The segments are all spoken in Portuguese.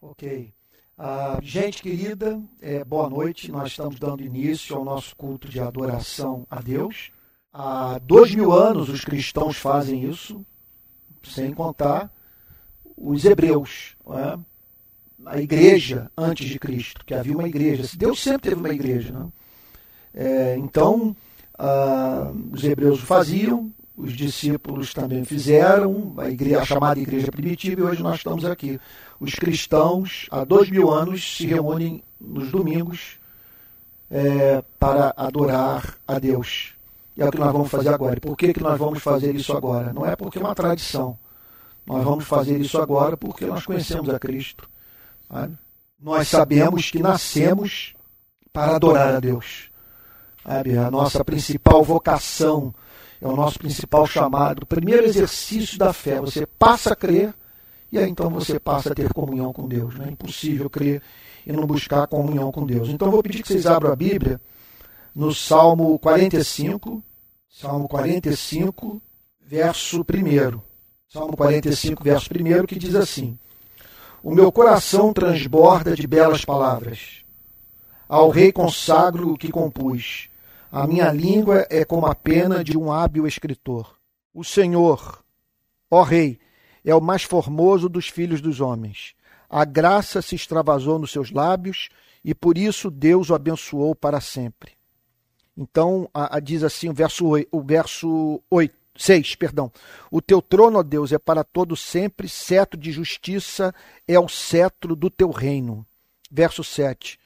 Ok. Uh, gente querida, é, boa noite. Nós estamos dando início ao nosso culto de adoração a Deus. Há dois mil anos os cristãos fazem isso, sem contar os hebreus, é? a igreja antes de Cristo, que havia uma igreja. Deus sempre teve uma igreja. Né? É, então, uh, os hebreus faziam, os discípulos também fizeram, a, igreja, a chamada igreja primitiva, e hoje nós estamos aqui. Os cristãos, há dois mil anos, se reúnem nos domingos é, para adorar a Deus. E é o que nós vamos fazer agora. E por que, que nós vamos fazer isso agora? Não é porque é uma tradição. Nós vamos fazer isso agora porque nós conhecemos a Cristo. Sabe? Nós sabemos que nascemos para adorar a Deus. Sabe? A nossa principal vocação é o nosso principal chamado, o primeiro exercício da fé. Você passa a crer e aí então você passa a ter comunhão com Deus. Né? É impossível crer e não buscar comunhão com Deus. Então eu vou pedir que vocês abram a Bíblia no Salmo 45, Salmo 45, verso 1. Salmo 45, verso 1, que diz assim: O meu coração transborda de belas palavras. Ao rei consagro o que compus a minha língua é como a pena de um hábil escritor. O Senhor, ó Rei, é o mais formoso dos filhos dos homens. A graça se extravasou nos seus lábios e por isso Deus o abençoou para sempre. Então, a, a diz assim o verso, o verso 8, 6, perdão. O teu trono, ó Deus, é para todo sempre, cetro de justiça é o cetro do teu reino. Verso 7.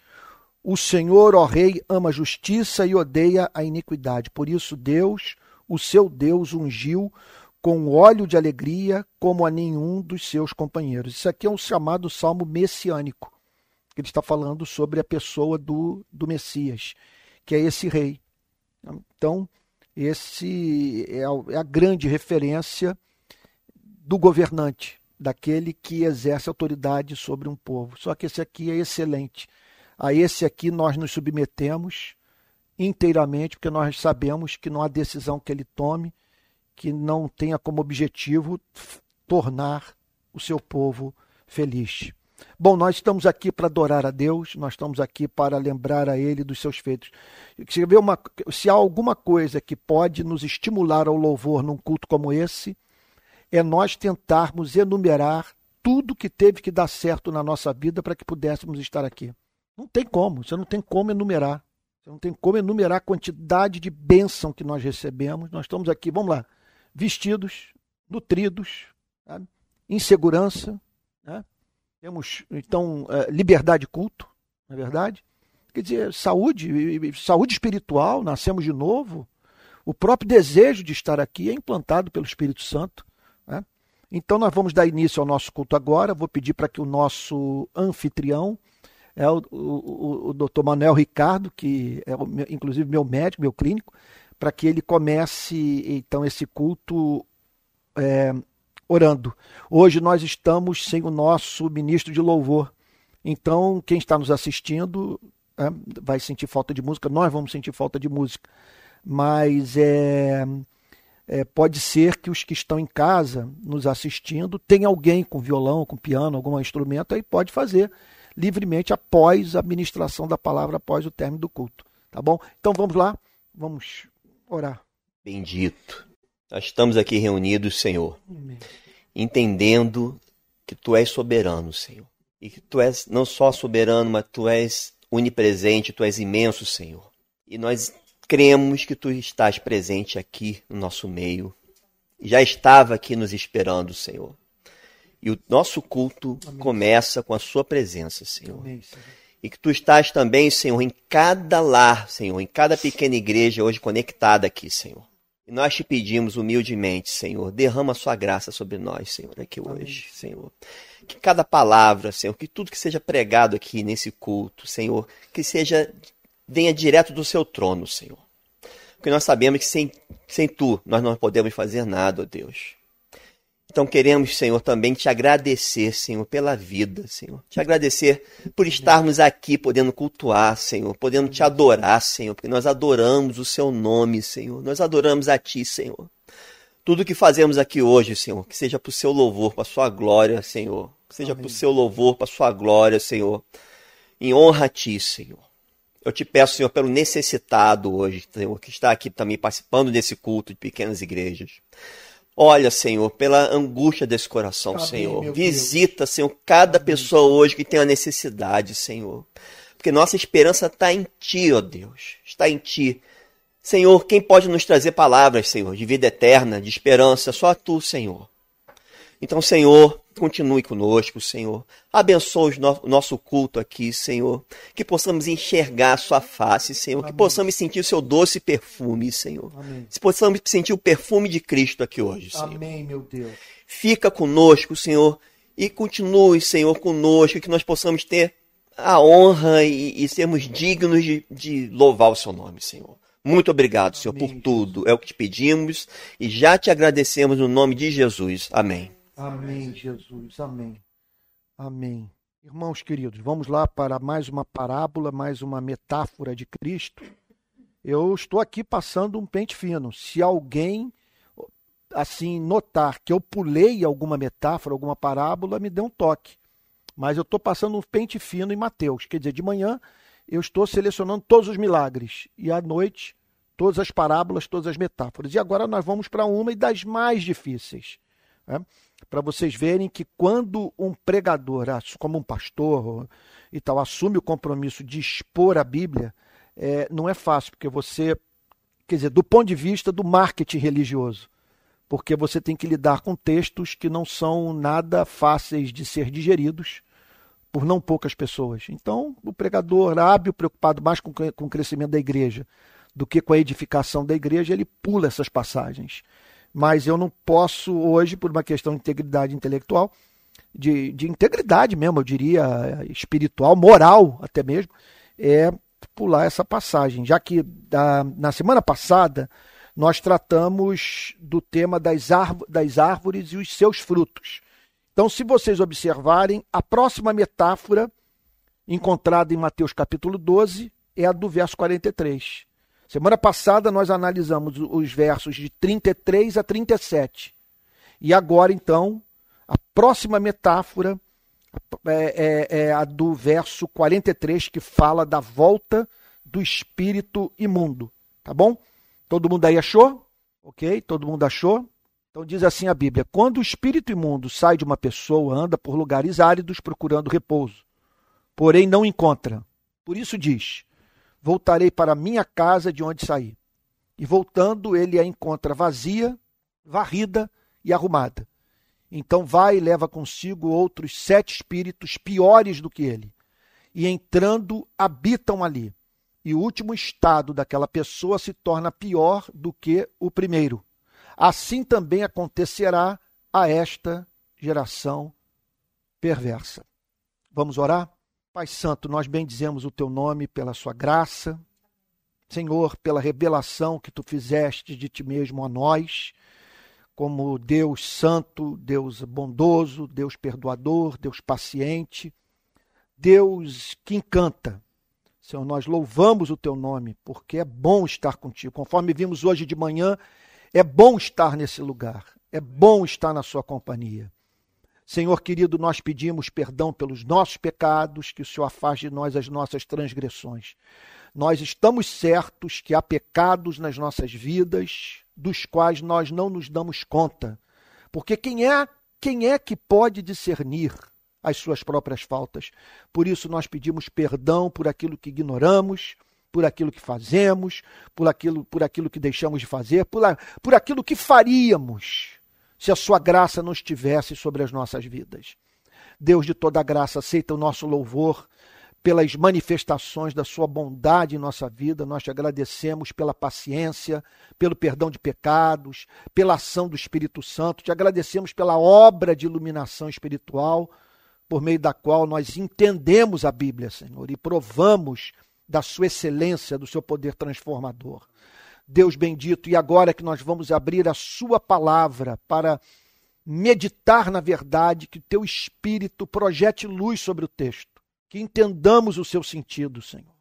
O Senhor, ó Rei, ama a justiça e odeia a iniquidade. Por isso, Deus, o seu Deus, ungiu com óleo de alegria como a nenhum dos seus companheiros. Isso aqui é um chamado salmo messiânico. Ele está falando sobre a pessoa do, do Messias, que é esse rei. Então, esse é a, é a grande referência do governante, daquele que exerce autoridade sobre um povo. Só que esse aqui é excelente a esse aqui nós nos submetemos inteiramente, porque nós sabemos que não há decisão que ele tome que não tenha como objetivo tornar o seu povo feliz. Bom, nós estamos aqui para adorar a Deus, nós estamos aqui para lembrar a Ele dos seus feitos. Se, uma, se há alguma coisa que pode nos estimular ao louvor num culto como esse, é nós tentarmos enumerar tudo que teve que dar certo na nossa vida para que pudéssemos estar aqui. Não tem como, você não tem como enumerar. Você não tem como enumerar a quantidade de bênção que nós recebemos. Nós estamos aqui, vamos lá, vestidos, nutridos, sabe? em segurança. Né? Temos, então, é, liberdade de culto, não é verdade? Quer dizer, saúde, saúde espiritual, nascemos de novo. O próprio desejo de estar aqui é implantado pelo Espírito Santo. Né? Então, nós vamos dar início ao nosso culto agora. Vou pedir para que o nosso anfitrião é o, o, o doutor Manuel Ricardo, que é o, inclusive meu médico, meu clínico, para que ele comece então esse culto é, orando. Hoje nós estamos sem o nosso ministro de louvor. Então, quem está nos assistindo é, vai sentir falta de música, nós vamos sentir falta de música. Mas é, é, pode ser que os que estão em casa nos assistindo tenham alguém com violão, com piano, algum instrumento, aí pode fazer livremente após a ministração da palavra, após o término do culto. Tá bom? Então vamos lá, vamos orar. Bendito. Nós estamos aqui reunidos, Senhor, Amém. entendendo que Tu és soberano, Senhor. E que Tu és não só soberano, mas Tu és onipresente, Tu és imenso, Senhor. E nós cremos que Tu estás presente aqui no nosso meio. Já estava aqui nos esperando, Senhor. E o nosso culto Amém. começa com a sua presença, Senhor. Amém, Senhor. E que tu estás também, Senhor, em cada lar, Senhor, em cada pequena igreja hoje conectada aqui, Senhor. E nós te pedimos humildemente, Senhor, derrama a sua graça sobre nós, Senhor, aqui hoje, Senhor. Que cada palavra, Senhor, que tudo que seja pregado aqui nesse culto, Senhor, que seja venha direto do seu trono, Senhor. Porque nós sabemos que sem, sem tu nós não podemos fazer nada, ó Deus. Então queremos, Senhor, também te agradecer, Senhor, pela vida, Senhor. Te agradecer por estarmos aqui, podendo cultuar, Senhor, podendo te adorar, Senhor, porque nós adoramos o seu nome, Senhor. Nós adoramos a ti, Senhor. Tudo que fazemos aqui hoje, Senhor, que seja para o seu louvor, para a sua glória, Senhor. Que seja para o seu louvor, para a sua glória, Senhor. Em honra a ti, Senhor. Eu te peço, Senhor, pelo necessitado hoje, Senhor, que está aqui também participando desse culto de pequenas igrejas. Olha, Senhor, pela angústia desse coração, Amém, Senhor. Visita, Deus. Senhor, cada Amém. pessoa hoje que tem a necessidade, Senhor. Porque nossa esperança está em Ti, ó Deus. Está em Ti. Senhor, quem pode nos trazer palavras, Senhor, de vida eterna, de esperança? Só Tu, Senhor. Então, Senhor, continue conosco, Senhor. Abençoe o nosso culto aqui, Senhor. Que possamos enxergar a Sua face, Senhor. Amém. Que possamos sentir o Seu doce perfume, Senhor. Amém. Que possamos sentir o perfume de Cristo aqui hoje, Senhor. Amém, meu Deus. Fica conosco, Senhor. E continue, Senhor, conosco. Que nós possamos ter a honra e, e sermos dignos de, de louvar o Seu nome, Senhor. Muito obrigado, Senhor, Amém. por tudo. É o que te pedimos e já te agradecemos no nome de Jesus. Amém. Amém, Jesus. Amém. Amém. Irmãos queridos, vamos lá para mais uma parábola, mais uma metáfora de Cristo. Eu estou aqui passando um pente fino. Se alguém assim notar que eu pulei alguma metáfora, alguma parábola, me dê um toque. Mas eu estou passando um pente fino em Mateus. Quer dizer, de manhã eu estou selecionando todos os milagres e à noite todas as parábolas, todas as metáforas. E agora nós vamos para uma e das mais difíceis. Né? Para vocês verem que quando um pregador, como um pastor e tal, assume o compromisso de expor a Bíblia, é, não é fácil, porque você, quer dizer, do ponto de vista do marketing religioso, porque você tem que lidar com textos que não são nada fáceis de ser digeridos por não poucas pessoas. Então, o pregador hábil, preocupado mais com, com o crescimento da igreja do que com a edificação da igreja, ele pula essas passagens mas eu não posso hoje, por uma questão de integridade intelectual, de, de integridade mesmo, eu diria, espiritual, moral até mesmo, é pular essa passagem, já que da, na semana passada nós tratamos do tema das, das árvores e os seus frutos. Então, se vocês observarem, a próxima metáfora encontrada em Mateus capítulo 12 é a do verso 43. Semana passada nós analisamos os versos de 33 a 37. E agora, então, a próxima metáfora é, é, é a do verso 43, que fala da volta do espírito imundo. Tá bom? Todo mundo aí achou? Ok? Todo mundo achou? Então diz assim a Bíblia: quando o espírito imundo sai de uma pessoa, anda por lugares áridos procurando repouso, porém não encontra. Por isso diz: Voltarei para minha casa de onde saí. E voltando, ele a encontra vazia, varrida e arrumada. Então vai e leva consigo outros sete espíritos piores do que ele. E entrando, habitam ali. E o último estado daquela pessoa se torna pior do que o primeiro. Assim também acontecerá a esta geração perversa. Vamos orar? Pai Santo, nós bendizemos o teu nome pela sua graça, Senhor, pela revelação que tu fizeste de ti mesmo a nós, como Deus santo, Deus bondoso, Deus perdoador, Deus paciente, Deus que encanta. Senhor, nós louvamos o teu nome, porque é bom estar contigo. Conforme vimos hoje de manhã, é bom estar nesse lugar, é bom estar na sua companhia. Senhor querido, nós pedimos perdão pelos nossos pecados, que o Senhor afaste de nós as nossas transgressões. Nós estamos certos que há pecados nas nossas vidas dos quais nós não nos damos conta. Porque quem é, quem é que pode discernir as suas próprias faltas? Por isso nós pedimos perdão por aquilo que ignoramos, por aquilo que fazemos, por aquilo, por aquilo que deixamos de fazer, por, por aquilo que faríamos se a sua graça não estivesse sobre as nossas vidas. Deus de toda graça, aceita o nosso louvor pelas manifestações da sua bondade em nossa vida. Nós te agradecemos pela paciência, pelo perdão de pecados, pela ação do Espírito Santo. Te agradecemos pela obra de iluminação espiritual, por meio da qual nós entendemos a Bíblia, Senhor, e provamos da sua excelência, do seu poder transformador. Deus bendito, e agora que nós vamos abrir a Sua palavra para meditar na verdade, que Teu Espírito projete luz sobre o texto, que entendamos o seu sentido, Senhor,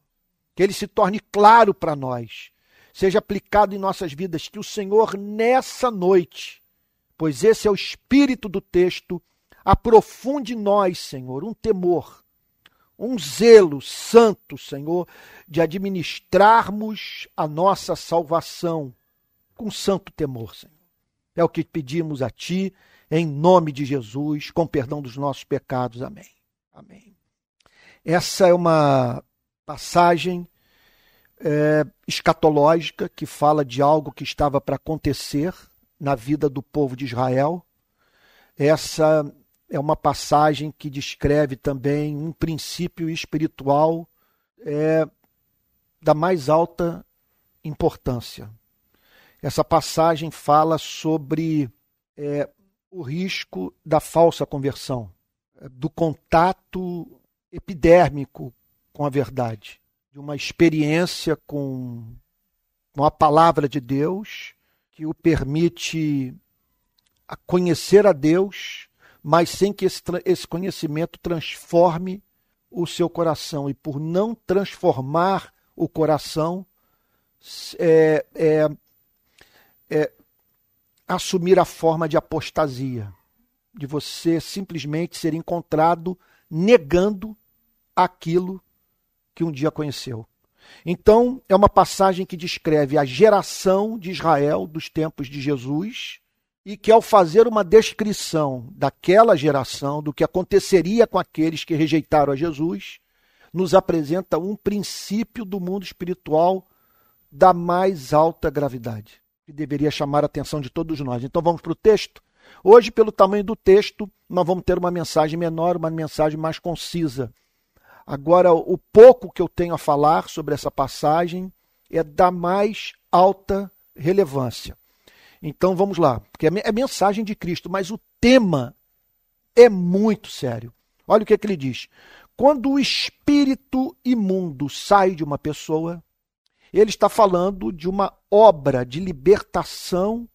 que ele se torne claro para nós, seja aplicado em nossas vidas, que o Senhor, nessa noite, pois esse é o espírito do texto, aprofunde em nós, Senhor, um temor, um zelo santo, Senhor, de administrarmos a nossa salvação com santo temor, Senhor. É o que pedimos a Ti, em nome de Jesus, com perdão dos nossos pecados. Amém. Amém. Essa é uma passagem é, escatológica que fala de algo que estava para acontecer na vida do povo de Israel. Essa é uma passagem que descreve também um princípio espiritual é, da mais alta importância. Essa passagem fala sobre é, o risco da falsa conversão, do contato epidérmico com a verdade, de uma experiência com, com a palavra de Deus que o permite a conhecer a Deus, mas sem que esse, esse conhecimento transforme o seu coração. E por não transformar o coração, é, é, é, assumir a forma de apostasia, de você simplesmente ser encontrado negando aquilo que um dia conheceu. Então, é uma passagem que descreve a geração de Israel dos tempos de Jesus e que, ao fazer uma descrição daquela geração, do que aconteceria com aqueles que rejeitaram a Jesus, nos apresenta um princípio do mundo espiritual da mais alta gravidade, que deveria chamar a atenção de todos nós. Então, vamos para o texto? Hoje, pelo tamanho do texto, nós vamos ter uma mensagem menor, uma mensagem mais concisa. Agora, o pouco que eu tenho a falar sobre essa passagem é da mais alta relevância. Então vamos lá, porque é, é mensagem de Cristo, mas o tema é muito sério. Olha o que, é que ele diz. Quando o espírito imundo sai de uma pessoa, ele está falando de uma obra de libertação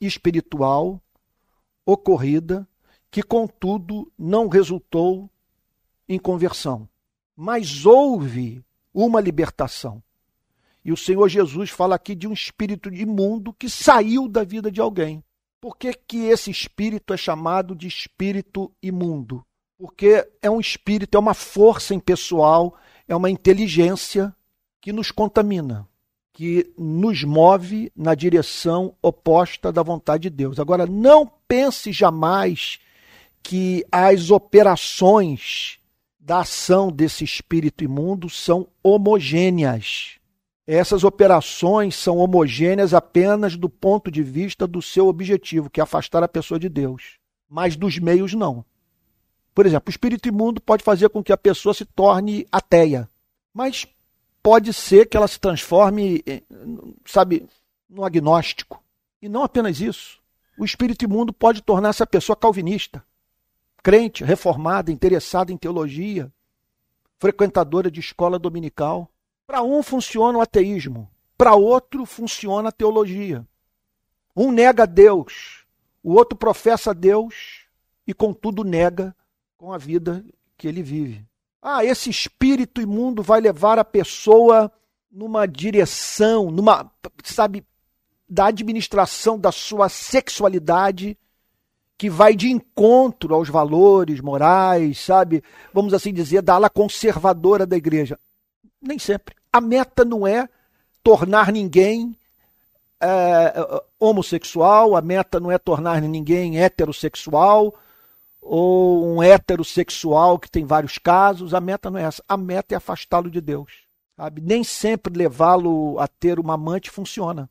espiritual ocorrida, que contudo não resultou em conversão mas houve uma libertação. E o Senhor Jesus fala aqui de um espírito imundo que saiu da vida de alguém. Por que, que esse espírito é chamado de espírito imundo? Porque é um espírito, é uma força impessoal, é uma inteligência que nos contamina, que nos move na direção oposta da vontade de Deus. Agora, não pense jamais que as operações da ação desse espírito imundo são homogêneas. Essas operações são homogêneas apenas do ponto de vista do seu objetivo, que é afastar a pessoa de Deus. Mas dos meios, não. Por exemplo, o espírito imundo pode fazer com que a pessoa se torne ateia. Mas pode ser que ela se transforme, sabe, no agnóstico. E não apenas isso. O espírito imundo pode tornar essa pessoa calvinista crente, reformada, interessada em teologia, frequentadora de escola dominical. Para um funciona o ateísmo, para outro funciona a teologia. Um nega Deus, o outro professa Deus e, contudo, nega com a vida que ele vive. Ah, esse espírito imundo vai levar a pessoa numa direção, numa, sabe, da administração da sua sexualidade que vai de encontro aos valores morais, sabe? Vamos assim dizer, da ala conservadora da igreja. Nem sempre. A meta não é tornar ninguém é, homossexual, a meta não é tornar ninguém heterossexual ou um heterossexual que tem vários casos. A meta não é essa. A meta é afastá-lo de Deus. Sabe? Nem sempre levá-lo a ter uma amante funciona,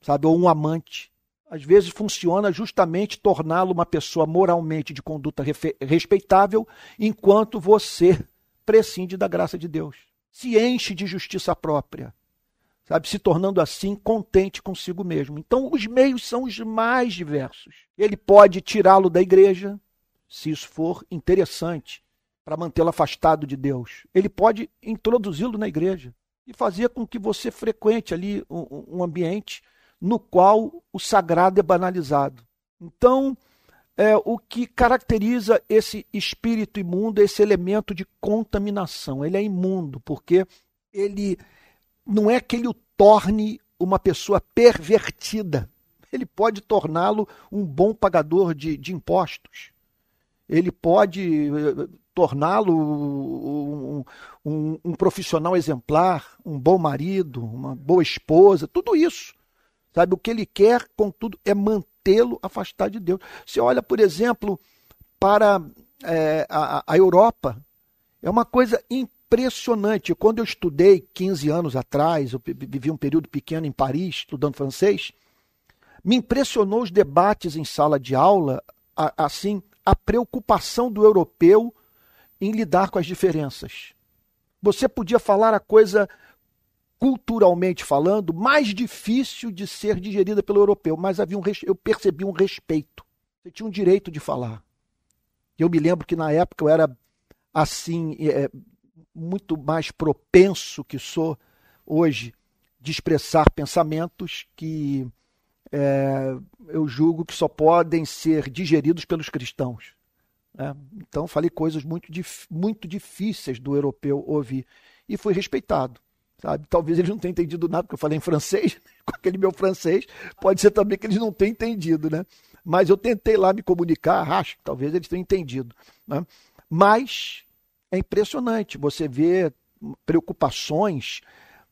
sabe? Ou um amante às vezes funciona justamente torná-lo uma pessoa moralmente de conduta respeitável, enquanto você prescinde da graça de Deus. Se enche de justiça própria, sabe, se tornando assim contente consigo mesmo. Então, os meios são os mais diversos. Ele pode tirá-lo da igreja, se isso for interessante, para mantê-lo afastado de Deus. Ele pode introduzi-lo na igreja e fazer com que você frequente ali um, um ambiente no qual o sagrado é banalizado. Então, é, o que caracteriza esse espírito imundo esse elemento de contaminação. Ele é imundo, porque ele não é que ele o torne uma pessoa pervertida. Ele pode torná-lo um bom pagador de, de impostos. Ele pode eh, torná-lo um, um, um, profissional exemplar, um bom marido, uma boa esposa, tudo isso. Sabe, o que ele quer, contudo, é mantê-lo afastado de Deus. Você olha, por exemplo, para é, a, a Europa, é uma coisa impressionante. Quando eu estudei 15 anos atrás, eu vivi um período pequeno em Paris, estudando francês, me impressionou os debates em sala de aula, assim, a preocupação do europeu em lidar com as diferenças. Você podia falar a coisa culturalmente falando mais difícil de ser digerida pelo europeu, mas havia um, eu percebi um respeito. Você tinha um direito de falar. Eu me lembro que na época eu era assim é, muito mais propenso que sou hoje de expressar pensamentos que é, eu julgo que só podem ser digeridos pelos cristãos. Né? Então falei coisas muito, muito difíceis do europeu ouvir e fui respeitado. Sabe? Talvez eles não tenham entendido nada, porque eu falei em francês, com aquele meu francês, pode ser também que eles não tenham entendido, né? Mas eu tentei lá me comunicar, acho que talvez eles tenham entendido. Né? Mas é impressionante você ver preocupações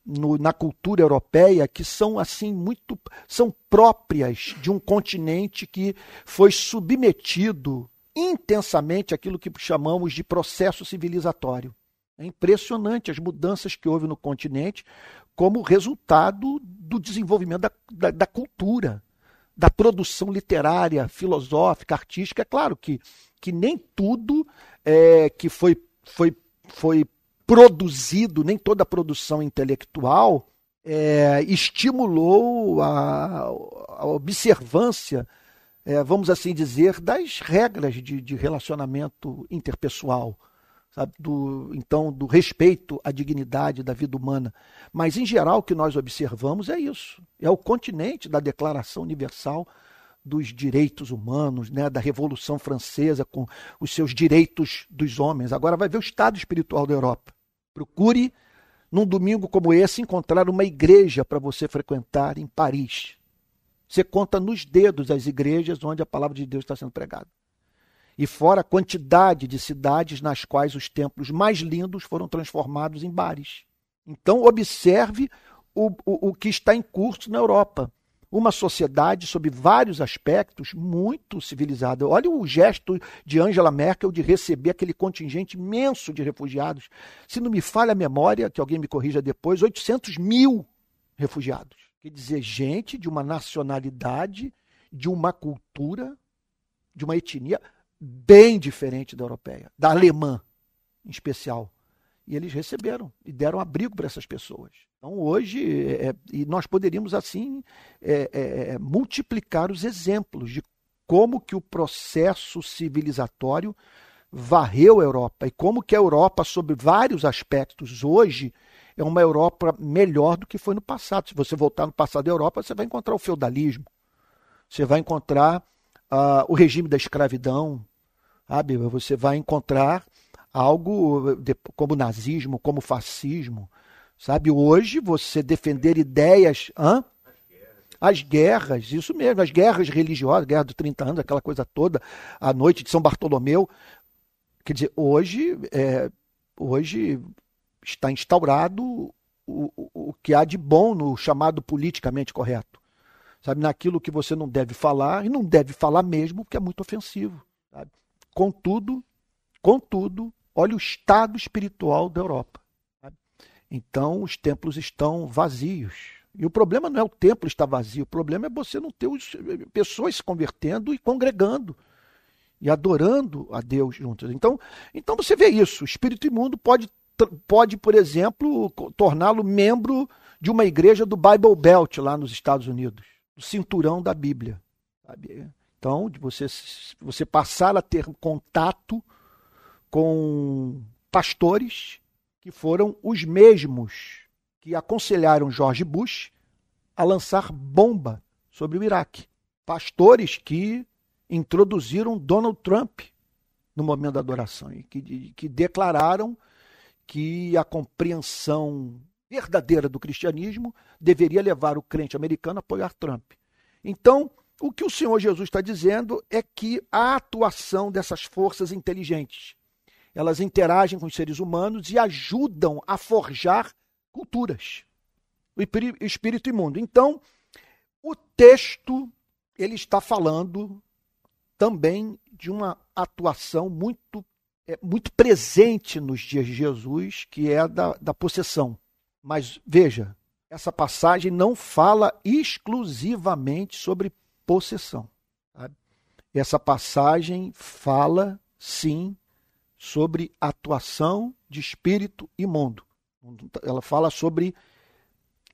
no, na cultura europeia que são assim muito são próprias de um continente que foi submetido intensamente àquilo que chamamos de processo civilizatório. É impressionante as mudanças que houve no continente como resultado do desenvolvimento da, da, da cultura, da produção literária, filosófica, artística. É claro que, que nem tudo é, que foi, foi, foi produzido, nem toda a produção intelectual é, estimulou a, a observância, é, vamos assim dizer, das regras de, de relacionamento interpessoal. Sabe, do, então, do respeito à dignidade da vida humana. Mas, em geral, o que nós observamos é isso: é o continente da Declaração Universal dos Direitos Humanos, né, da Revolução Francesa, com os seus direitos dos homens. Agora vai ver o estado espiritual da Europa. Procure, num domingo como esse, encontrar uma igreja para você frequentar em Paris. Você conta nos dedos as igrejas onde a palavra de Deus está sendo pregada. E fora a quantidade de cidades nas quais os templos mais lindos foram transformados em bares. Então, observe o, o, o que está em curso na Europa uma sociedade sob vários aspectos muito civilizada. Olha o gesto de Angela Merkel de receber aquele contingente imenso de refugiados. Se não me falha a memória, que alguém me corrija depois, 800 mil refugiados. Quer dizer, gente de uma nacionalidade, de uma cultura, de uma etnia bem diferente da europeia, da alemã em especial. E eles receberam e deram abrigo para essas pessoas. Então, hoje, é, é, e nós poderíamos, assim, é, é, é, multiplicar os exemplos de como que o processo civilizatório varreu a Europa e como que a Europa, sob vários aspectos, hoje é uma Europa melhor do que foi no passado. Se você voltar no passado da Europa, você vai encontrar o feudalismo, você vai encontrar uh, o regime da escravidão, sabe? Você vai encontrar algo de, como nazismo, como fascismo, sabe? Hoje você defender ideias, hã? As guerras, isso mesmo, as guerras religiosas, guerra dos 30 anos, aquela coisa toda, a noite de São Bartolomeu. Quer dizer, hoje, é, hoje está instaurado o, o, o que há de bom no chamado politicamente correto. Sabe, naquilo que você não deve falar, e não deve falar mesmo, porque é muito ofensivo. Sabe? Contudo, contudo, olha o estado espiritual da Europa. Sabe? Então, os templos estão vazios. E o problema não é o templo estar vazio, o problema é você não ter os, pessoas se convertendo e congregando e adorando a Deus juntos. Então, então você vê isso. O espírito imundo pode, pode por exemplo, torná-lo membro de uma igreja do Bible Belt lá nos Estados Unidos, do cinturão da Bíblia. Sabe? Então, de você, você passar a ter contato com pastores que foram os mesmos que aconselharam George Bush a lançar bomba sobre o Iraque. Pastores que introduziram Donald Trump no momento da adoração e que, que declararam que a compreensão verdadeira do cristianismo deveria levar o crente americano a apoiar Trump. Então, o que o Senhor Jesus está dizendo é que a atuação dessas forças inteligentes, elas interagem com os seres humanos e ajudam a forjar culturas, o espírito imundo. Então, o texto ele está falando também de uma atuação muito é, muito presente nos dias de Jesus, que é a da, da possessão. Mas veja, essa passagem não fala exclusivamente sobre possessão. Sabe? Essa passagem fala, sim, sobre atuação de espírito imundo. Ela fala sobre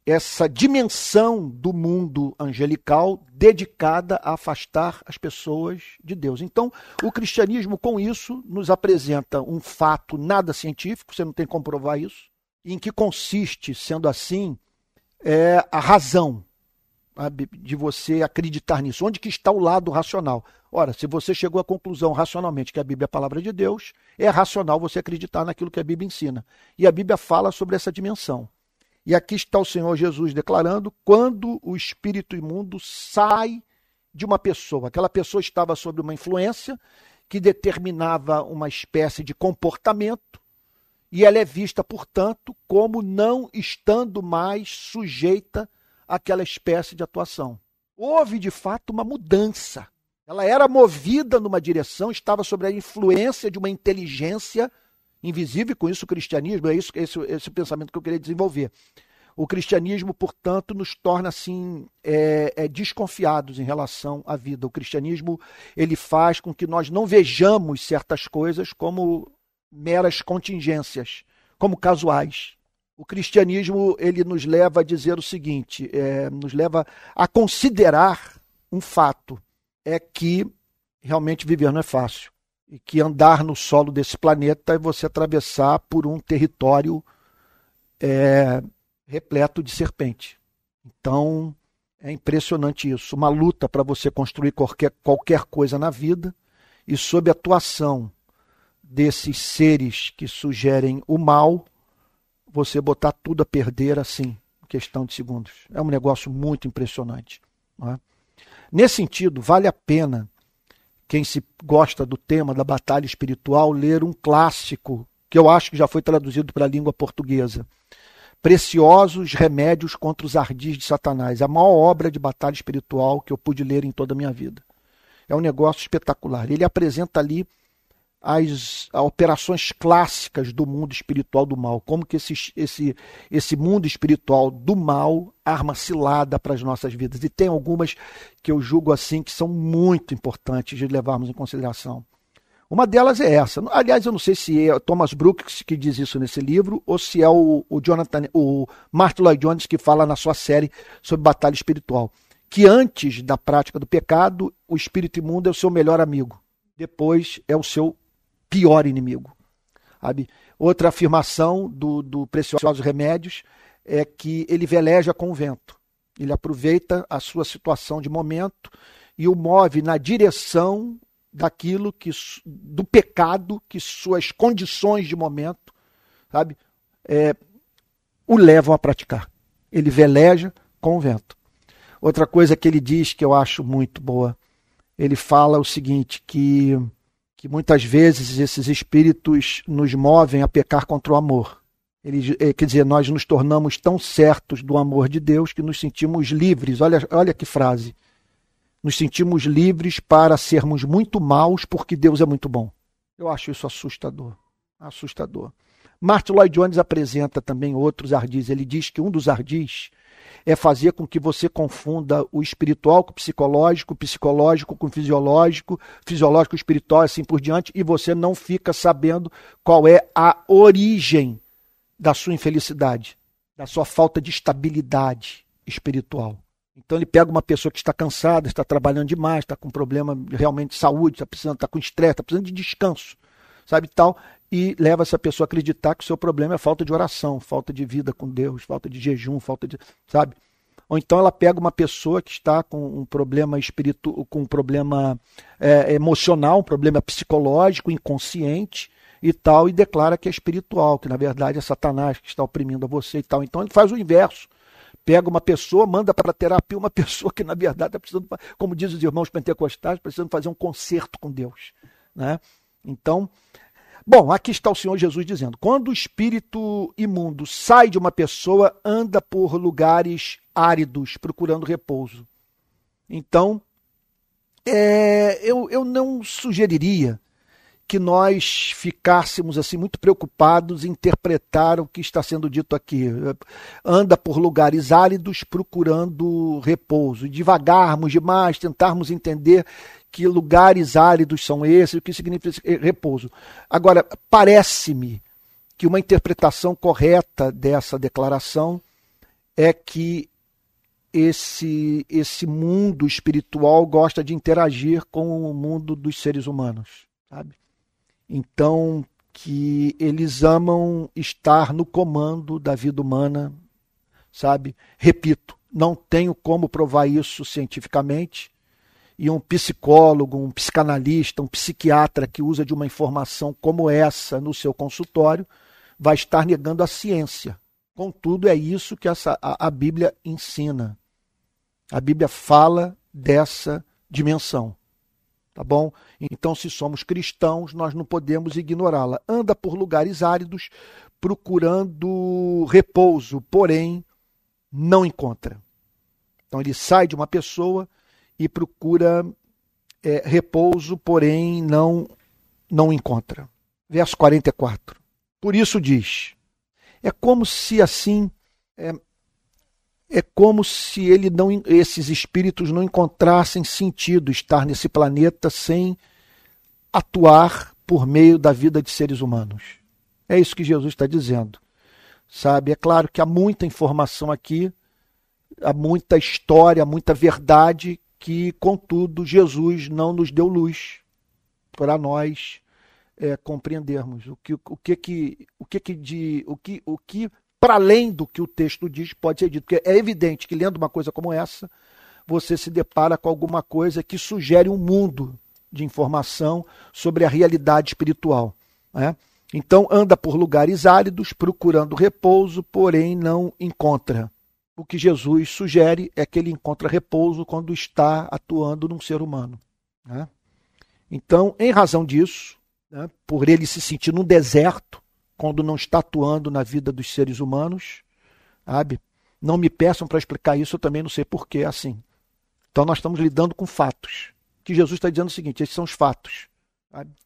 essa dimensão do mundo angelical dedicada a afastar as pessoas de Deus. Então, o cristianismo, com isso, nos apresenta um fato nada científico, você não tem como provar isso, em que consiste, sendo assim, é a razão de você acreditar nisso. Onde que está o lado racional? Ora, se você chegou à conclusão racionalmente que a Bíblia é a palavra de Deus, é racional você acreditar naquilo que a Bíblia ensina. E a Bíblia fala sobre essa dimensão. E aqui está o Senhor Jesus declarando quando o espírito imundo sai de uma pessoa. Aquela pessoa estava sob uma influência que determinava uma espécie de comportamento e ela é vista, portanto, como não estando mais sujeita àquela espécie de atuação. Houve, de fato, uma mudança. Ela era movida numa direção, estava sob a influência de uma inteligência invisível, com isso o cristianismo, é isso, esse, esse pensamento que eu queria desenvolver. O cristianismo, portanto, nos torna assim é, é, desconfiados em relação à vida. O cristianismo ele faz com que nós não vejamos certas coisas como meras contingências, como casuais. O cristianismo ele nos leva a dizer o seguinte, é, nos leva a considerar um fato é que realmente viver não é fácil e que andar no solo desse planeta é você atravessar por um território é, repleto de serpente. Então, é impressionante isso. Uma luta para você construir qualquer, qualquer coisa na vida e sob a atuação desses seres que sugerem o mal, você botar tudo a perder assim, em questão de segundos. É um negócio muito impressionante. É? Nesse sentido, vale a pena quem se gosta do tema da batalha espiritual, ler um clássico que eu acho que já foi traduzido para a língua portuguesa. Preciosos Remédios contra os Ardis de Satanás. A maior obra de batalha espiritual que eu pude ler em toda a minha vida. É um negócio espetacular. Ele apresenta ali as operações clássicas do mundo espiritual do mal, como que esse, esse, esse mundo espiritual do mal arma cilada para as nossas vidas. E tem algumas que eu julgo assim que são muito importantes de levarmos em consideração. Uma delas é essa. Aliás, eu não sei se é Thomas Brooks que diz isso nesse livro ou se é o, o Jonathan, o Martin Lloyd Jones que fala na sua série sobre batalha espiritual, que antes da prática do pecado, o espírito imundo é o seu melhor amigo. Depois é o seu pior inimigo. Sabe? Outra afirmação do, do Preciosos Remédios é que ele veleja com o vento. Ele aproveita a sua situação de momento e o move na direção daquilo que do pecado que suas condições de momento, sabe, é, o levam a praticar. Ele veleja com o vento. Outra coisa que ele diz que eu acho muito boa, ele fala o seguinte que que muitas vezes esses espíritos nos movem a pecar contra o amor. Ele, eh, quer dizer, nós nos tornamos tão certos do amor de Deus que nos sentimos livres. Olha, olha que frase. Nos sentimos livres para sermos muito maus porque Deus é muito bom. Eu acho isso assustador. Assustador. Martin Lloyd Jones apresenta também outros ardis. Ele diz que um dos ardis é fazer com que você confunda o espiritual com o psicológico, o psicológico com o fisiológico, fisiológico espiritual, assim por diante, e você não fica sabendo qual é a origem da sua infelicidade, da sua falta de estabilidade espiritual. Então ele pega uma pessoa que está cansada, está trabalhando demais, está com problema realmente de saúde, está precisando, está com estresse, está precisando de descanso, sabe tal, e leva essa pessoa a acreditar que o seu problema é falta de oração, falta de vida com Deus, falta de jejum, falta de. sabe? Ou então ela pega uma pessoa que está com um problema espiritual, com um problema é, emocional, um problema psicológico, inconsciente, e tal, e declara que é espiritual, que na verdade é Satanás que está oprimindo a você e tal. Então ele faz o inverso. Pega uma pessoa, manda para terapia uma pessoa que na verdade está precisando, como dizem os irmãos pentecostais, precisando fazer um concerto com Deus. Né? Então, bom, aqui está o Senhor Jesus dizendo: quando o espírito imundo sai de uma pessoa, anda por lugares áridos, procurando repouso. Então, é, eu, eu não sugeriria que nós ficássemos assim muito preocupados em interpretar o que está sendo dito aqui. Anda por lugares áridos procurando repouso, devagarmos demais, tentarmos entender que lugares áridos são esses, o que significa repouso. Agora, parece-me que uma interpretação correta dessa declaração é que esse, esse mundo espiritual gosta de interagir com o mundo dos seres humanos, sabe? Então, que eles amam estar no comando da vida humana, sabe? Repito, não tenho como provar isso cientificamente, e um psicólogo, um psicanalista, um psiquiatra que usa de uma informação como essa no seu consultório vai estar negando a ciência. Contudo, é isso que essa, a, a Bíblia ensina. A Bíblia fala dessa dimensão. Tá bom? Então, se somos cristãos, nós não podemos ignorá-la. Anda por lugares áridos procurando repouso, porém não encontra. Então, ele sai de uma pessoa e procura é, repouso, porém não não encontra. Verso 44. Por isso diz: é como se assim é, é como se ele não, esses espíritos não encontrassem sentido estar nesse planeta sem atuar por meio da vida de seres humanos. É isso que Jesus está dizendo. Sabe? É claro que há muita informação aqui, há muita história, muita verdade que, contudo, Jesus não nos deu luz para nós é, compreendermos o que o que que o que que de o que o que para além do que o texto diz, pode ser dito. Porque é evidente que lendo uma coisa como essa, você se depara com alguma coisa que sugere um mundo de informação sobre a realidade espiritual. Né? Então anda por lugares áridos, procurando repouso, porém não encontra. O que Jesus sugere é que ele encontra repouso quando está atuando num ser humano. Né? Então, em razão disso, né, por ele se sentir num deserto, quando não está atuando na vida dos seres humanos, sabe? Não me peçam para explicar isso, eu também não sei porquê é assim. Então nós estamos lidando com fatos. Que Jesus está dizendo o seguinte: esses são os fatos.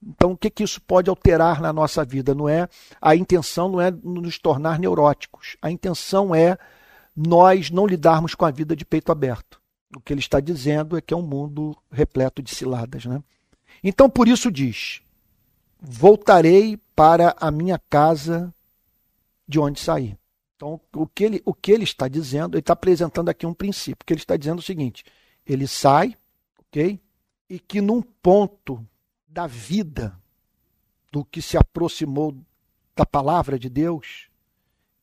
Então o que, que isso pode alterar na nossa vida? Não é a intenção não é nos tornar neuróticos. A intenção é nós não lidarmos com a vida de peito aberto. O que ele está dizendo é que é um mundo repleto de ciladas, né? Então por isso diz: voltarei para a minha casa de onde saí. Então, o que ele, o que ele está dizendo, ele está apresentando aqui um princípio, que ele está dizendo o seguinte: ele sai, ok? E que num ponto da vida do que se aproximou da palavra de Deus,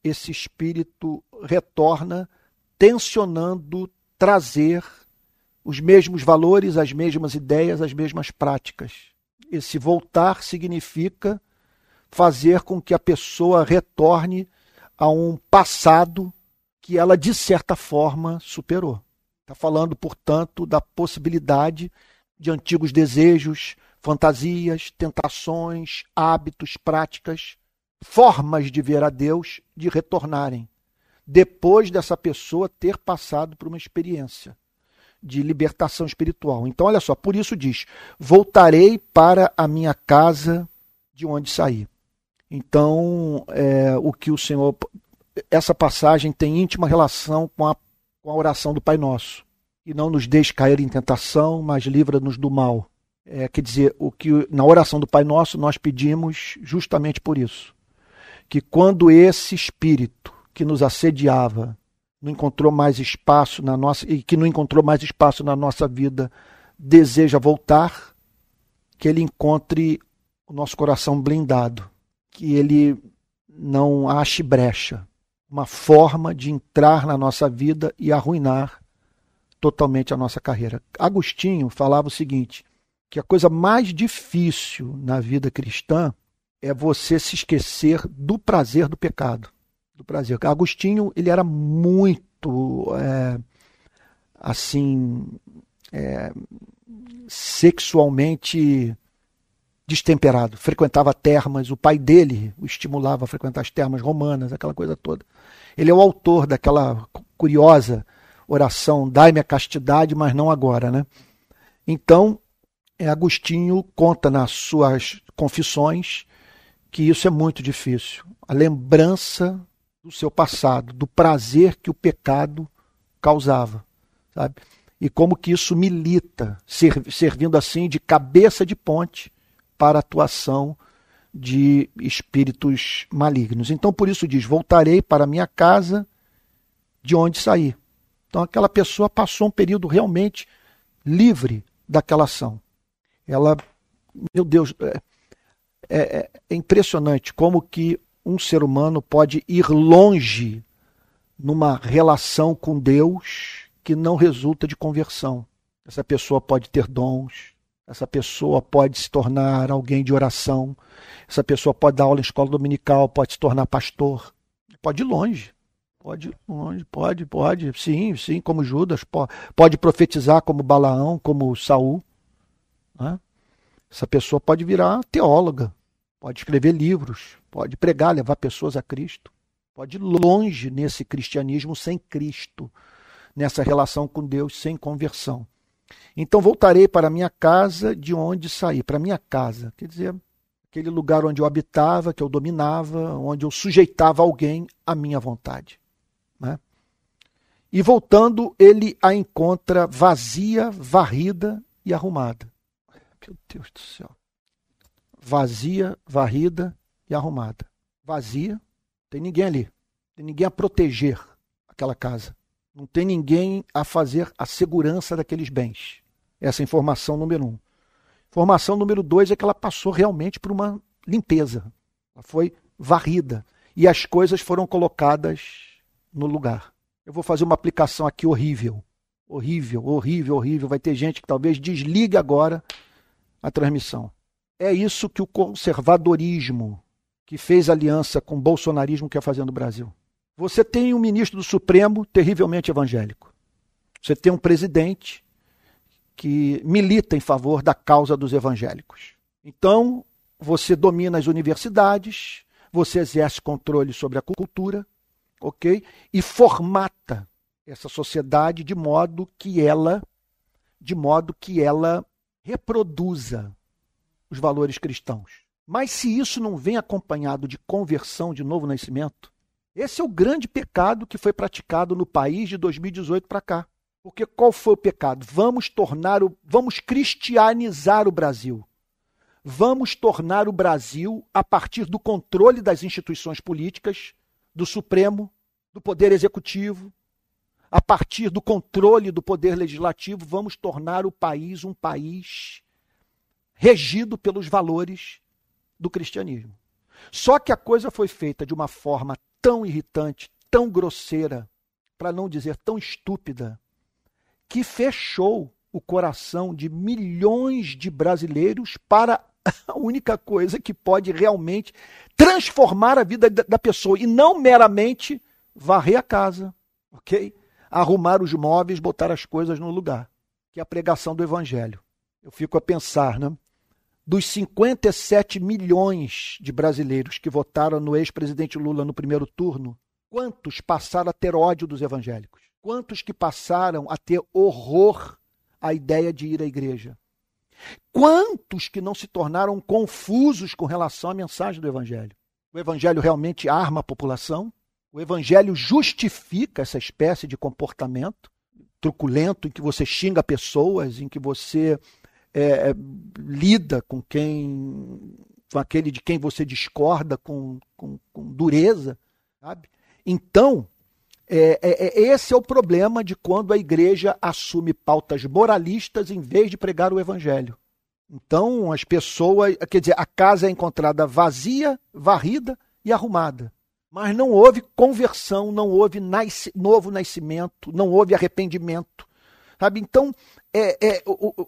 esse espírito retorna tensionando trazer os mesmos valores, as mesmas ideias, as mesmas práticas. Esse voltar significa fazer com que a pessoa retorne a um passado que ela, de certa forma, superou. Está falando, portanto, da possibilidade de antigos desejos, fantasias, tentações, hábitos, práticas, formas de ver a Deus de retornarem, depois dessa pessoa ter passado por uma experiência de libertação espiritual. Então, olha só, por isso diz: voltarei para a minha casa de onde saí. Então, é, o que o Senhor. Essa passagem tem íntima relação com a, com a oração do Pai Nosso. E não nos deixe cair em tentação, mas livra-nos do mal. É, quer dizer, o que na oração do Pai Nosso nós pedimos justamente por isso. Que quando esse espírito que nos assediava não encontrou mais espaço na nossa e que não encontrou mais espaço na nossa vida, deseja voltar, que ele encontre o nosso coração blindado, que ele não ache brecha, uma forma de entrar na nossa vida e arruinar totalmente a nossa carreira. Agostinho falava o seguinte, que a coisa mais difícil na vida cristã é você se esquecer do prazer do pecado. Do prazer. Agostinho, ele era muito é, assim é, sexualmente destemperado, frequentava termas, o pai dele o estimulava a frequentar as termas romanas, aquela coisa toda. Ele é o autor daquela curiosa oração, dai-me a castidade, mas não agora, né? Então, é, Agostinho conta nas suas confissões que isso é muito difícil. A lembrança do seu passado, do prazer que o pecado causava, sabe? E como que isso milita, servindo assim de cabeça de ponte para a atuação de espíritos malignos. Então, por isso diz: voltarei para minha casa de onde saí. Então, aquela pessoa passou um período realmente livre daquela ação. Ela, meu Deus, é, é, é impressionante como que um ser humano pode ir longe numa relação com Deus que não resulta de conversão. Essa pessoa pode ter dons, essa pessoa pode se tornar alguém de oração. Essa pessoa pode dar aula em escola dominical, pode se tornar pastor. Pode ir longe. Pode ir longe, pode, pode. Sim, sim, como Judas. Pode, profetizar como Balaão, como Saul. Né? Essa pessoa pode virar teóloga. Pode escrever livros. Pode pregar, levar pessoas a Cristo. Pode ir longe nesse cristianismo sem Cristo. Nessa relação com Deus sem conversão. Então voltarei para minha casa de onde saí, para minha casa, quer dizer, aquele lugar onde eu habitava, que eu dominava, onde eu sujeitava alguém à minha vontade. Né? E voltando, ele a encontra vazia, varrida e arrumada. Meu Deus do céu. Vazia, varrida e arrumada. Vazia, tem ninguém ali. Tem ninguém a proteger aquela casa. Não tem ninguém a fazer a segurança daqueles bens. Essa é a informação número um. Informação número dois é que ela passou realmente por uma limpeza. Ela foi varrida. E as coisas foram colocadas no lugar. Eu vou fazer uma aplicação aqui horrível. Horrível, horrível, horrível. Vai ter gente que talvez desligue agora a transmissão. É isso que o conservadorismo, que fez aliança com o bolsonarismo, quer fazer no Brasil. Você tem um ministro do Supremo terrivelmente evangélico. Você tem um presidente que milita em favor da causa dos evangélicos. Então, você domina as universidades, você exerce controle sobre a cultura, ok? E formata essa sociedade de modo que ela, de modo que ela reproduza os valores cristãos. Mas se isso não vem acompanhado de conversão de novo nascimento, esse é o grande pecado que foi praticado no país de 2018 para cá. Porque qual foi o pecado? Vamos tornar o, vamos cristianizar o Brasil. Vamos tornar o Brasil a partir do controle das instituições políticas, do Supremo, do Poder Executivo, a partir do controle do Poder Legislativo, vamos tornar o país um país regido pelos valores do cristianismo. Só que a coisa foi feita de uma forma tão irritante, tão grosseira, para não dizer tão estúpida, que fechou o coração de milhões de brasileiros para a única coisa que pode realmente transformar a vida da pessoa e não meramente varrer a casa, ok? Arrumar os móveis, botar as coisas no lugar, que é a pregação do evangelho. Eu fico a pensar, né? Dos 57 milhões de brasileiros que votaram no ex-presidente Lula no primeiro turno, quantos passaram a ter ódio dos evangélicos? Quantos que passaram a ter horror à ideia de ir à igreja? Quantos que não se tornaram confusos com relação à mensagem do evangelho? O evangelho realmente arma a população? O evangelho justifica essa espécie de comportamento truculento em que você xinga pessoas, em que você é, é, lida com quem, com aquele de quem você discorda com, com, com dureza, sabe? Então, é, é, é, esse é o problema de quando a igreja assume pautas moralistas em vez de pregar o evangelho. Então, as pessoas, quer dizer, a casa é encontrada vazia, varrida e arrumada. Mas não houve conversão, não houve nasce, novo nascimento, não houve arrependimento. Sabe? Então, é, é, o,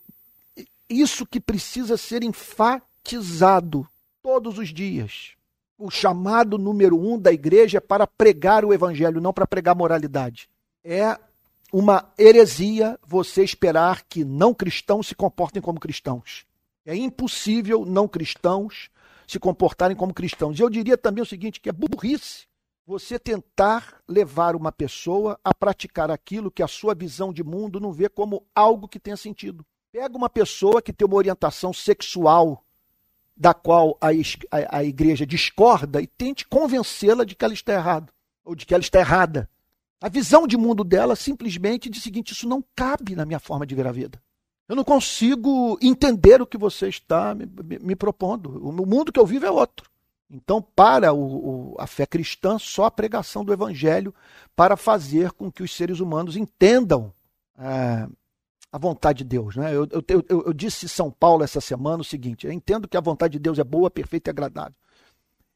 isso que precisa ser enfatizado. todos os dias. O chamado número um da igreja é para pregar o evangelho, não para pregar moralidade. É uma heresia você esperar que não cristãos se comportem como cristãos. É impossível não cristãos se comportarem como cristãos. E eu diria também o seguinte, que é burrice você tentar levar uma pessoa a praticar aquilo que a sua visão de mundo não vê como algo que tenha sentido. Pega uma pessoa que tem uma orientação sexual da qual a, a, a igreja discorda e tente convencê-la de que ela está errada ou de que ela está errada. A visão de mundo dela simplesmente diz o seguinte: isso não cabe na minha forma de ver a vida. Eu não consigo entender o que você está me, me, me propondo. O mundo que eu vivo é outro. Então, para o, o, a fé cristã, só a pregação do evangelho para fazer com que os seres humanos entendam é, a vontade de Deus. Né? Eu, eu, eu, eu disse São Paulo essa semana o seguinte: eu entendo que a vontade de Deus é boa, perfeita e agradável.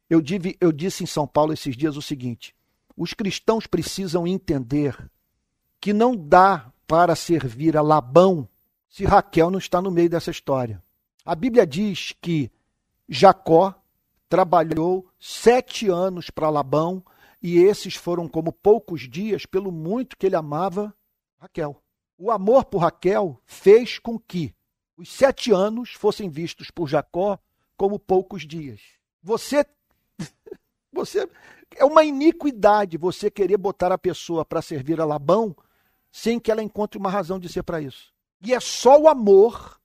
Eu, dive, eu disse em São Paulo esses dias o seguinte: os cristãos precisam entender que não dá para servir a Labão se Raquel não está no meio dessa história. A Bíblia diz que Jacó trabalhou sete anos para Labão e esses foram como poucos dias, pelo muito que ele amava Raquel. O amor por Raquel fez com que os sete anos fossem vistos por Jacó como poucos dias. Você, você é uma iniquidade você querer botar a pessoa para servir a Labão sem que ela encontre uma razão de ser para isso. E é só o amor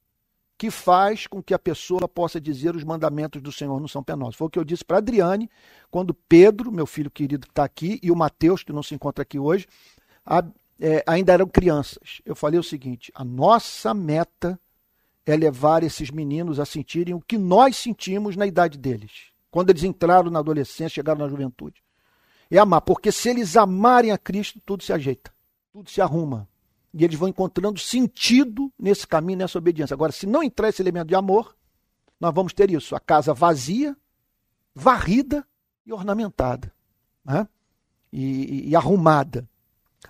que faz com que a pessoa possa dizer os mandamentos do Senhor não são penosos. Foi o que eu disse para Adriane, quando Pedro, meu filho querido que está aqui, e o Mateus, que não se encontra aqui hoje, é, ainda eram crianças. Eu falei o seguinte: a nossa meta é levar esses meninos a sentirem o que nós sentimos na idade deles, quando eles entraram na adolescência, chegaram na juventude. É amar, porque se eles amarem a Cristo, tudo se ajeita, tudo se arruma. E eles vão encontrando sentido nesse caminho, nessa obediência. Agora, se não entrar esse elemento de amor, nós vamos ter isso: a casa vazia, varrida e ornamentada. Né? E, e, e arrumada.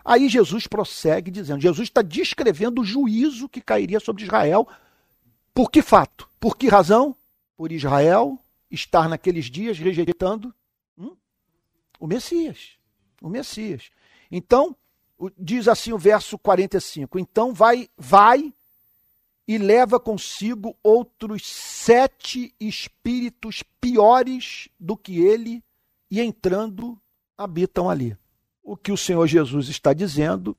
Aí Jesus prossegue dizendo: Jesus está descrevendo o juízo que cairia sobre Israel. Por que fato? Por que razão? Por Israel estar naqueles dias rejeitando hum, o Messias. O Messias. Então, diz assim o verso 45: Então vai, vai e leva consigo outros sete espíritos piores do que ele, e entrando habitam ali. O que o Senhor Jesus está dizendo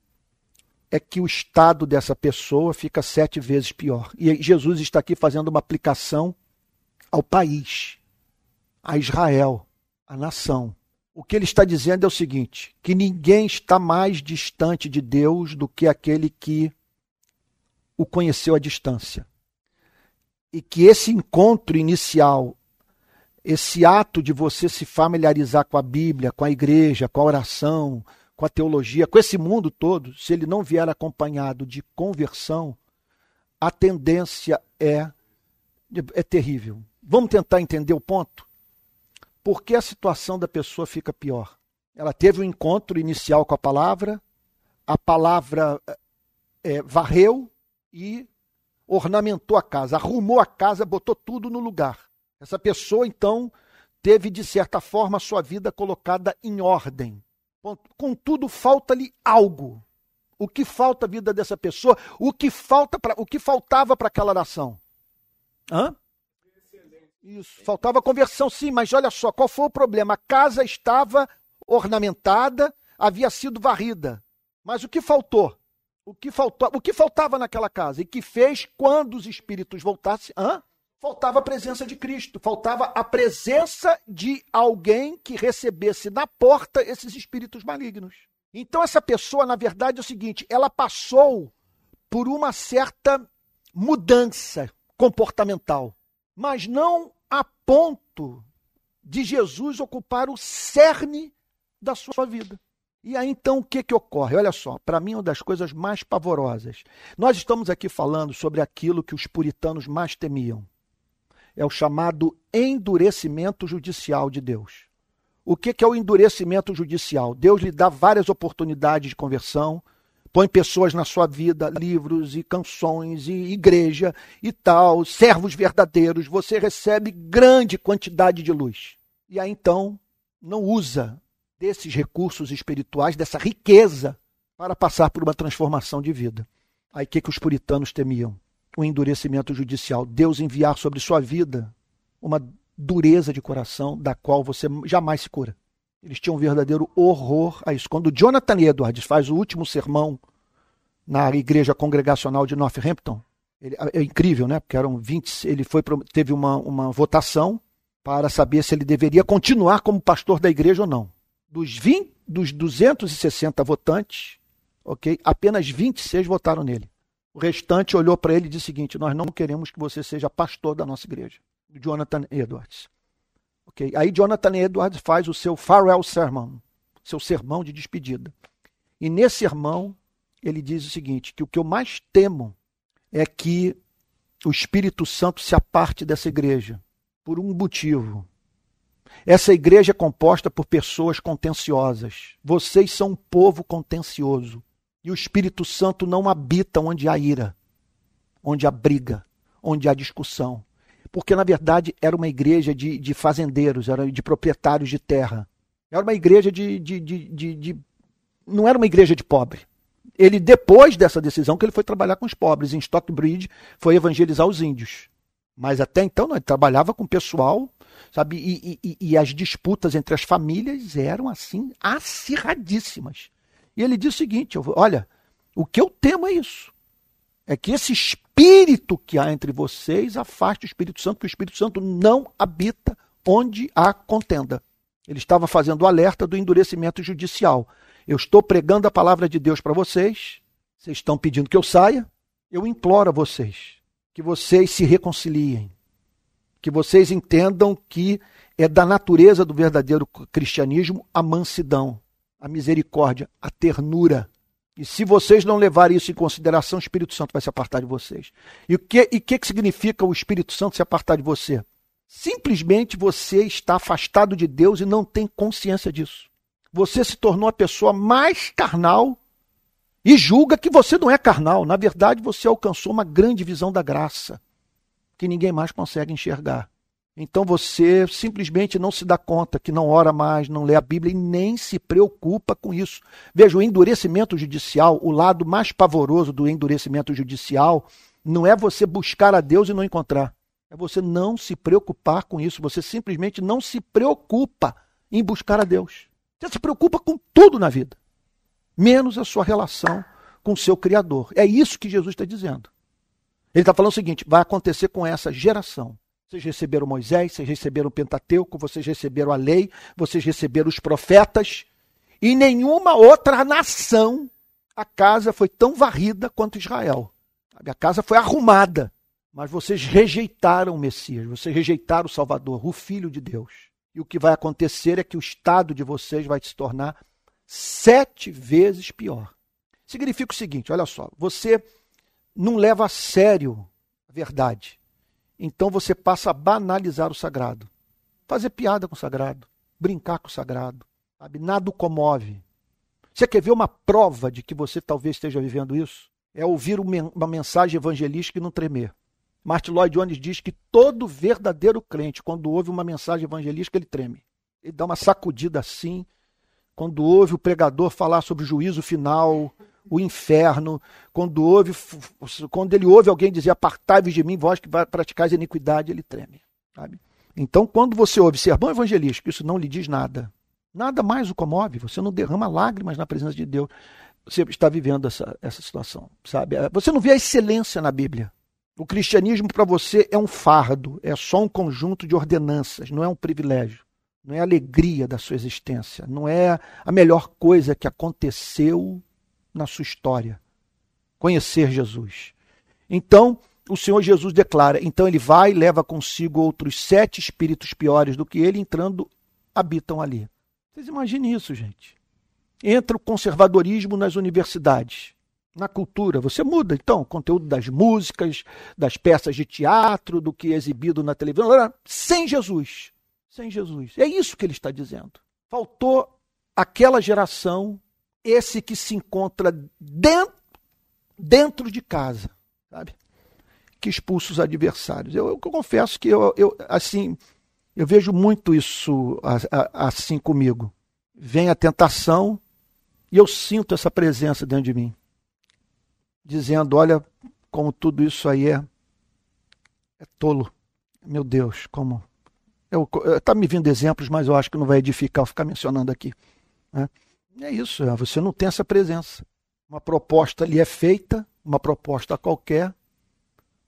é que o estado dessa pessoa fica sete vezes pior. E Jesus está aqui fazendo uma aplicação ao país, a Israel, a nação. O que ele está dizendo é o seguinte: que ninguém está mais distante de Deus do que aquele que o conheceu à distância. E que esse encontro inicial, esse ato de você se familiarizar com a Bíblia, com a igreja, com a oração, com a teologia, com esse mundo todo, se ele não vier acompanhado de conversão, a tendência é, é terrível. Vamos tentar entender o ponto? por que a situação da pessoa fica pior? Ela teve um encontro inicial com a palavra, a palavra é, varreu e ornamentou a casa, arrumou a casa, botou tudo no lugar. Essa pessoa, então, teve, de certa forma, a sua vida colocada em ordem. Contudo, falta-lhe algo. O que falta à vida dessa pessoa? O que falta para o que faltava para aquela nação? Hã? Isso, faltava conversão, sim, mas olha só, qual foi o problema? A casa estava ornamentada, havia sido varrida. Mas o que faltou? O que, faltou, o que faltava naquela casa? E que fez quando os espíritos voltassem? Hã? Faltava a presença de Cristo, faltava a presença de alguém que recebesse na porta esses espíritos malignos. Então, essa pessoa, na verdade, é o seguinte: ela passou por uma certa mudança comportamental, mas não a ponto de Jesus ocupar o cerne da sua vida. E aí então o que, que ocorre? Olha só, para mim uma das coisas mais pavorosas. Nós estamos aqui falando sobre aquilo que os puritanos mais temiam. É o chamado endurecimento judicial de Deus. O que, é o endurecimento judicial? Deus lhe dá várias oportunidades de conversão, põe pessoas na sua vida, livros e canções e igreja e tal, servos verdadeiros, você recebe grande quantidade de luz. E aí então não usa desses recursos espirituais, dessa riqueza, para passar por uma transformação de vida. Aí o que, que os puritanos temiam? O endurecimento judicial. Deus enviar sobre sua vida uma dureza de coração da qual você jamais se cura. Eles tinham um verdadeiro horror a isso. Quando Jonathan Edwards faz o último sermão na igreja congregacional de Northampton, ele, é incrível, né? Porque eram 20, ele foi teve uma, uma votação para saber se ele deveria continuar como pastor da igreja ou não. Dos 20, dos 260 votantes, OK? Apenas 26 votaram nele. O restante olhou para ele e disse o seguinte: "Nós não queremos que você seja pastor da nossa igreja." Jonathan Edwards. Okay? Aí Jonathan Edwards faz o seu farewell sermon, seu sermão de despedida. E nesse sermão ele diz o seguinte, que o que eu mais temo é que o Espírito Santo se aparte dessa igreja por um motivo. Essa igreja é composta por pessoas contenciosas. Vocês são um povo contencioso. E o Espírito Santo não habita onde há ira, onde há briga, onde há discussão porque na verdade era uma igreja de, de fazendeiros, era de proprietários de terra. Era uma igreja de, de, de, de, Não era uma igreja de pobre. Ele, depois dessa decisão, que ele foi trabalhar com os pobres. Em Stockbridge, foi evangelizar os índios. Mas até então, não, ele trabalhava com o pessoal, sabe? E, e, e, as disputas entre as famílias eram, assim, acirradíssimas. E ele disse o seguinte: olha, o que eu temo é isso é que esse espírito que há entre vocês afaste o Espírito Santo, que o Espírito Santo não habita onde há contenda. Ele estava fazendo o alerta do endurecimento judicial. Eu estou pregando a palavra de Deus para vocês, vocês estão pedindo que eu saia, eu imploro a vocês que vocês se reconciliem, que vocês entendam que é da natureza do verdadeiro cristianismo a mansidão, a misericórdia, a ternura, e se vocês não levarem isso em consideração, o Espírito Santo vai se apartar de vocês. E o que, e que, que significa o Espírito Santo se apartar de você? Simplesmente você está afastado de Deus e não tem consciência disso. Você se tornou a pessoa mais carnal e julga que você não é carnal. Na verdade, você alcançou uma grande visão da graça que ninguém mais consegue enxergar. Então você simplesmente não se dá conta que não ora mais, não lê a Bíblia e nem se preocupa com isso. Veja, o endurecimento judicial, o lado mais pavoroso do endurecimento judicial, não é você buscar a Deus e não encontrar. É você não se preocupar com isso. Você simplesmente não se preocupa em buscar a Deus. Você se preocupa com tudo na vida, menos a sua relação com o seu Criador. É isso que Jesus está dizendo. Ele está falando o seguinte: vai acontecer com essa geração vocês receberam Moisés, vocês receberam o Pentateuco, vocês receberam a lei, vocês receberam os profetas. E nenhuma outra nação a casa foi tão varrida quanto Israel. A casa foi arrumada. Mas vocês rejeitaram o Messias, vocês rejeitaram o Salvador, o Filho de Deus. E o que vai acontecer é que o estado de vocês vai se tornar sete vezes pior. Significa o seguinte: olha só, você não leva a sério a verdade então você passa a banalizar o sagrado. Fazer piada com o sagrado, brincar com o sagrado. Sabe? Nada o comove. Você quer ver uma prova de que você talvez esteja vivendo isso? É ouvir uma mensagem evangelística e não tremer. Martin Lloyd Jones diz que todo verdadeiro crente, quando ouve uma mensagem evangelística, ele treme. Ele dá uma sacudida assim. Quando ouve o pregador falar sobre o juízo final, o inferno, quando, ouve, quando ele ouve alguém dizer apartai-vos de mim, vós que praticais iniquidade, ele treme. Sabe? Então, quando você ouve sermão evangelístico, isso não lhe diz nada. Nada mais o comove, você não derrama lágrimas na presença de Deus. Você está vivendo essa, essa situação, sabe? Você não vê a excelência na Bíblia. O cristianismo para você é um fardo, é só um conjunto de ordenanças, não é um privilégio, não é a alegria da sua existência, não é a melhor coisa que aconteceu na sua história. Conhecer Jesus. Então, o Senhor Jesus declara: então ele vai e leva consigo outros sete espíritos piores do que ele, entrando, habitam ali. Vocês imaginem isso, gente. Entra o conservadorismo nas universidades, na cultura. Você muda, então, o conteúdo das músicas, das peças de teatro, do que é exibido na televisão, sem Jesus. Sem Jesus. É isso que ele está dizendo. Faltou aquela geração esse que se encontra dentro, dentro de casa, sabe? Que expulsa os adversários. Eu, eu, confesso que eu, eu, assim, eu vejo muito isso assim comigo. Vem a tentação e eu sinto essa presença dentro de mim, dizendo: olha como tudo isso aí é, é tolo. Meu Deus, como. Está me vindo exemplos, mas eu acho que não vai edificar eu ficar mencionando aqui. Né? É isso, é, você não tem essa presença. Uma proposta lhe é feita, uma proposta qualquer.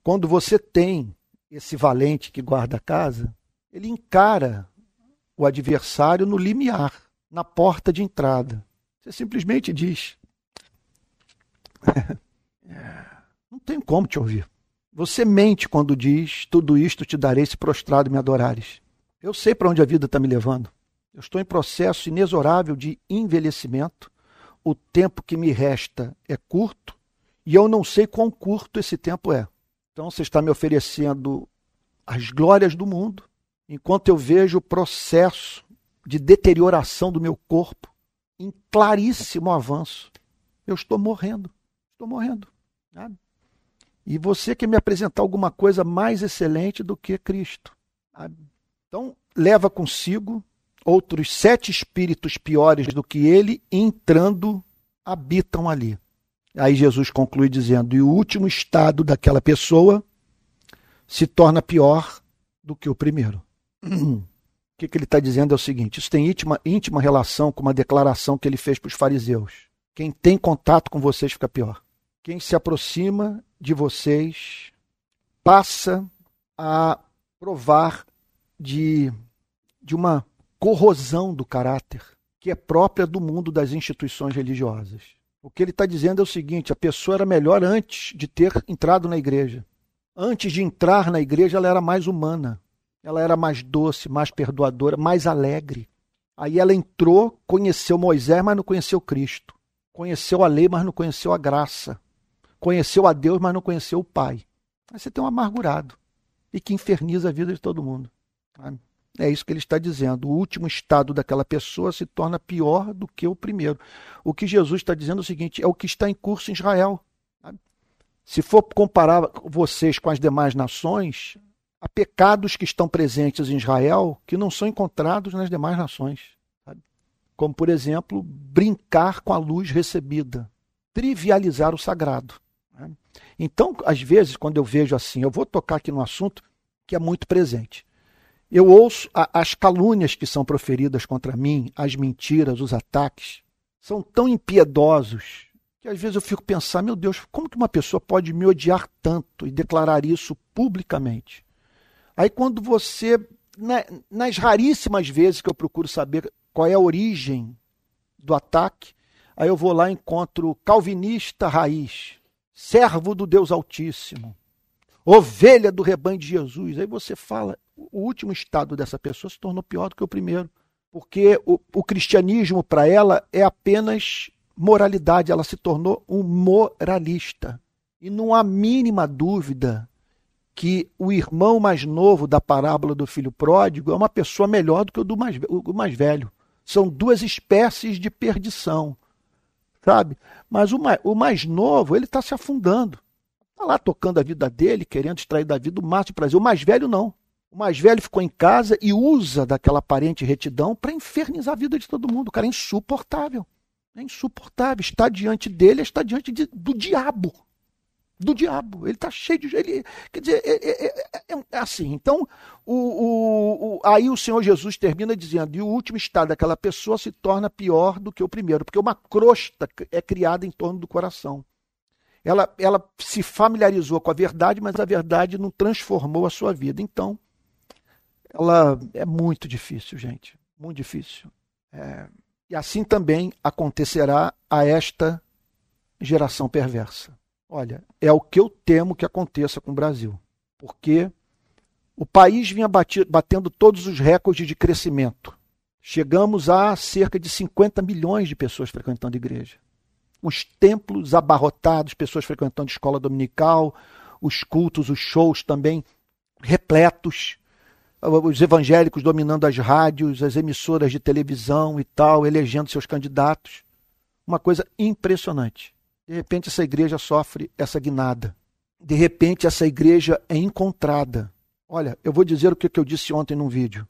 Quando você tem esse valente que guarda a casa, ele encara o adversário no limiar, na porta de entrada. Você simplesmente diz: Não tem como te ouvir. Você mente quando diz: Tudo isto te darei se prostrado me adorares. Eu sei para onde a vida está me levando. Eu estou em processo inexorável de envelhecimento. O tempo que me resta é curto e eu não sei quão curto esse tempo é. Então você está me oferecendo as glórias do mundo, enquanto eu vejo o processo de deterioração do meu corpo em claríssimo avanço. Eu estou morrendo. Estou morrendo. Sabe? E você quer me apresentar alguma coisa mais excelente do que Cristo. Sabe? Então, leva consigo outros sete espíritos piores do que ele, entrando, habitam ali. Aí Jesus conclui dizendo: e o último estado daquela pessoa se torna pior do que o primeiro. O que, que ele está dizendo é o seguinte: isso tem íntima, íntima relação com uma declaração que ele fez para os fariseus. Quem tem contato com vocês fica pior. Quem se aproxima de vocês passa a provar de, de uma corrosão do caráter que é própria do mundo das instituições religiosas. O que ele está dizendo é o seguinte: a pessoa era melhor antes de ter entrado na igreja. Antes de entrar na igreja, ela era mais humana, ela era mais doce, mais perdoadora, mais alegre. Aí ela entrou, conheceu Moisés, mas não conheceu Cristo. Conheceu a lei, mas não conheceu a graça. Conheceu a Deus, mas não conheceu o Pai. Aí você tem um amargurado e que inferniza a vida de todo mundo. É isso que ele está dizendo. O último estado daquela pessoa se torna pior do que o primeiro. O que Jesus está dizendo é o seguinte: é o que está em curso em Israel. Se for comparar vocês com as demais nações, há pecados que estão presentes em Israel que não são encontrados nas demais nações. Como, por exemplo, brincar com a luz recebida, trivializar o sagrado. Então, às vezes, quando eu vejo assim, eu vou tocar aqui no assunto que é muito presente. Eu ouço a, as calúnias que são proferidas contra mim, as mentiras, os ataques, são tão impiedosos que às vezes eu fico pensando, meu Deus, como que uma pessoa pode me odiar tanto e declarar isso publicamente? Aí quando você, na, nas raríssimas vezes que eu procuro saber qual é a origem do ataque, aí eu vou lá e encontro calvinista raiz, servo do Deus Altíssimo, ovelha do rebanho de Jesus. Aí você fala, o último estado dessa pessoa se tornou pior do que o primeiro. Porque o, o cristianismo, para ela, é apenas moralidade. Ela se tornou um moralista. E não há mínima dúvida que o irmão mais novo da parábola do filho pródigo é uma pessoa melhor do que o do mais, o mais velho. São duas espécies de perdição, sabe? Mas o mais, o mais novo, ele está se afundando. Está lá tocando a vida dele, querendo extrair da vida o máximo prazer. O mais velho não. O mais velho ficou em casa e usa daquela aparente retidão para infernizar a vida de todo mundo. O cara é insuportável. É insuportável. Está diante dele, está diante de, do diabo. Do diabo. Ele está cheio de. Ele, quer dizer, é, é, é, é assim. Então, o, o, o, aí o Senhor Jesus termina dizendo: e o último estado daquela pessoa se torna pior do que o primeiro, porque uma crosta é criada em torno do coração. Ela, ela se familiarizou com a verdade, mas a verdade não transformou a sua vida. Então, ela é muito difícil, gente, muito difícil. É, e assim também acontecerá a esta geração perversa. Olha, é o que eu temo que aconteça com o Brasil, porque o país vinha batendo todos os recordes de crescimento. Chegamos a cerca de 50 milhões de pessoas frequentando igreja. Os templos abarrotados, pessoas frequentando escola dominical, os cultos, os shows também repletos os evangélicos dominando as rádios, as emissoras de televisão e tal, elegendo seus candidatos. uma coisa impressionante. De repente, essa igreja sofre essa guinada. De repente, essa igreja é encontrada. Olha, eu vou dizer o que eu disse ontem num vídeo.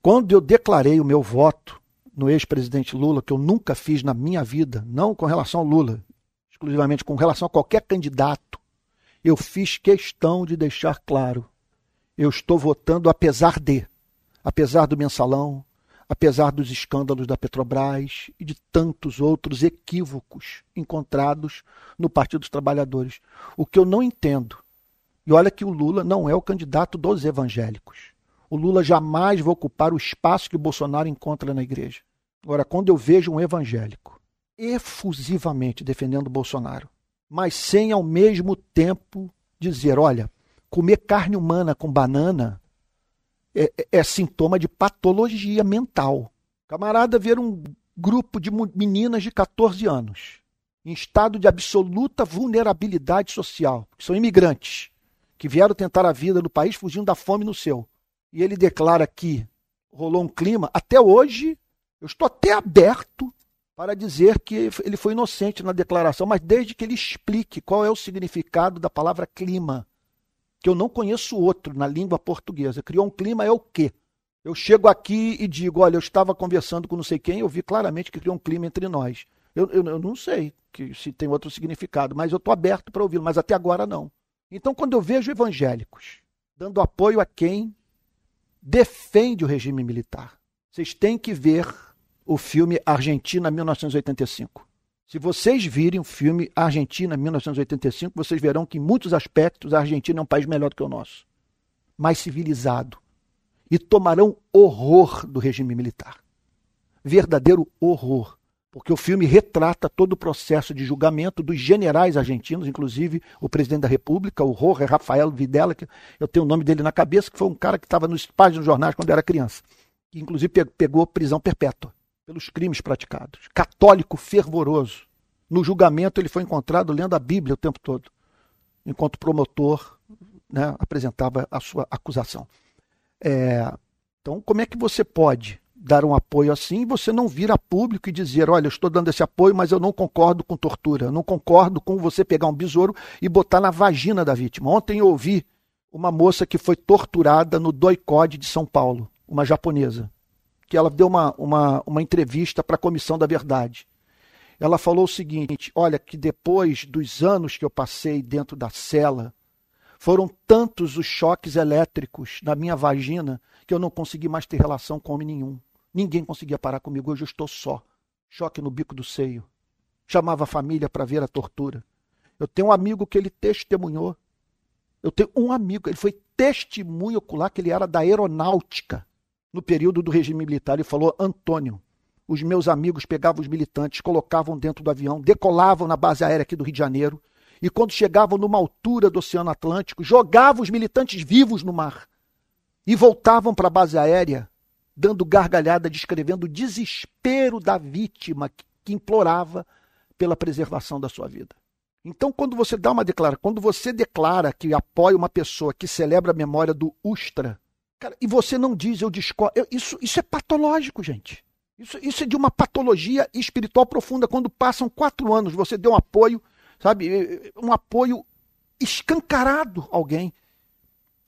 Quando eu declarei o meu voto no ex-presidente Lula, que eu nunca fiz na minha vida, não com relação ao Lula, exclusivamente com relação a qualquer candidato, eu fiz questão de deixar claro: eu estou votando apesar de, apesar do mensalão, apesar dos escândalos da Petrobras e de tantos outros equívocos encontrados no Partido dos Trabalhadores. O que eu não entendo, e olha que o Lula não é o candidato dos evangélicos. O Lula jamais vai ocupar o espaço que o Bolsonaro encontra na igreja. Agora, quando eu vejo um evangélico efusivamente defendendo Bolsonaro, mas sem ao mesmo tempo dizer: olha, comer carne humana com banana é, é, é sintoma de patologia mental. Camarada ver um grupo de meninas de 14 anos em estado de absoluta vulnerabilidade social, que são imigrantes, que vieram tentar a vida no país fugindo da fome no seu. E ele declara que rolou um clima, até hoje, eu estou até aberto para dizer que ele foi inocente na declaração, mas desde que ele explique qual é o significado da palavra clima que eu não conheço outro na língua portuguesa. Criou um clima é o quê? Eu chego aqui e digo, olha, eu estava conversando com não sei quem, eu vi claramente que criou um clima entre nós. Eu, eu, eu não sei que, se tem outro significado, mas eu estou aberto para ouvi-lo, mas até agora não. Então, quando eu vejo evangélicos dando apoio a quem defende o regime militar, vocês têm que ver o filme Argentina 1985. Se vocês virem o filme Argentina 1985, vocês verão que em muitos aspectos a Argentina é um país melhor do que o nosso, mais civilizado. E tomarão horror do regime militar. Verdadeiro horror. Porque o filme retrata todo o processo de julgamento dos generais argentinos, inclusive o presidente da República, o Jorge Rafael Videla, que eu tenho o nome dele na cabeça, que foi um cara que estava nos páginas dos jornais quando era criança, que inclusive pegou prisão perpétua pelos crimes praticados. Católico fervoroso. No julgamento, ele foi encontrado lendo a Bíblia o tempo todo, enquanto o promotor né, apresentava a sua acusação. É, então, como é que você pode dar um apoio assim e você não vir a público e dizer: olha, eu estou dando esse apoio, mas eu não concordo com tortura, eu não concordo com você pegar um besouro e botar na vagina da vítima. Ontem eu ouvi uma moça que foi torturada no Doicode de São Paulo, uma japonesa que ela deu uma, uma, uma entrevista para a Comissão da Verdade. Ela falou o seguinte: olha, que depois dos anos que eu passei dentro da cela, foram tantos os choques elétricos na minha vagina que eu não consegui mais ter relação com homem nenhum. Ninguém conseguia parar comigo. Hoje eu estou só. Choque no bico do seio. Chamava a família para ver a tortura. Eu tenho um amigo que ele testemunhou. Eu tenho um amigo, ele foi testemunho ocular que ele era da aeronáutica no período do regime militar e falou: Antônio, os meus amigos pegavam os militantes, colocavam dentro do avião, decolavam na base aérea aqui do Rio de Janeiro e, quando chegavam numa altura do Oceano Atlântico, jogavam os militantes vivos no mar e voltavam para a base aérea, dando gargalhada, descrevendo o desespero da vítima que implorava pela preservação da sua vida. Então, quando você dá uma declaração, quando você declara que apoia uma pessoa que celebra a memória do Ustra, Cara, e você não diz, eu discordo. Isso, isso é patológico, gente. Isso, isso é de uma patologia espiritual profunda. Quando passam quatro anos, você deu um apoio, sabe? Um apoio escancarado a alguém.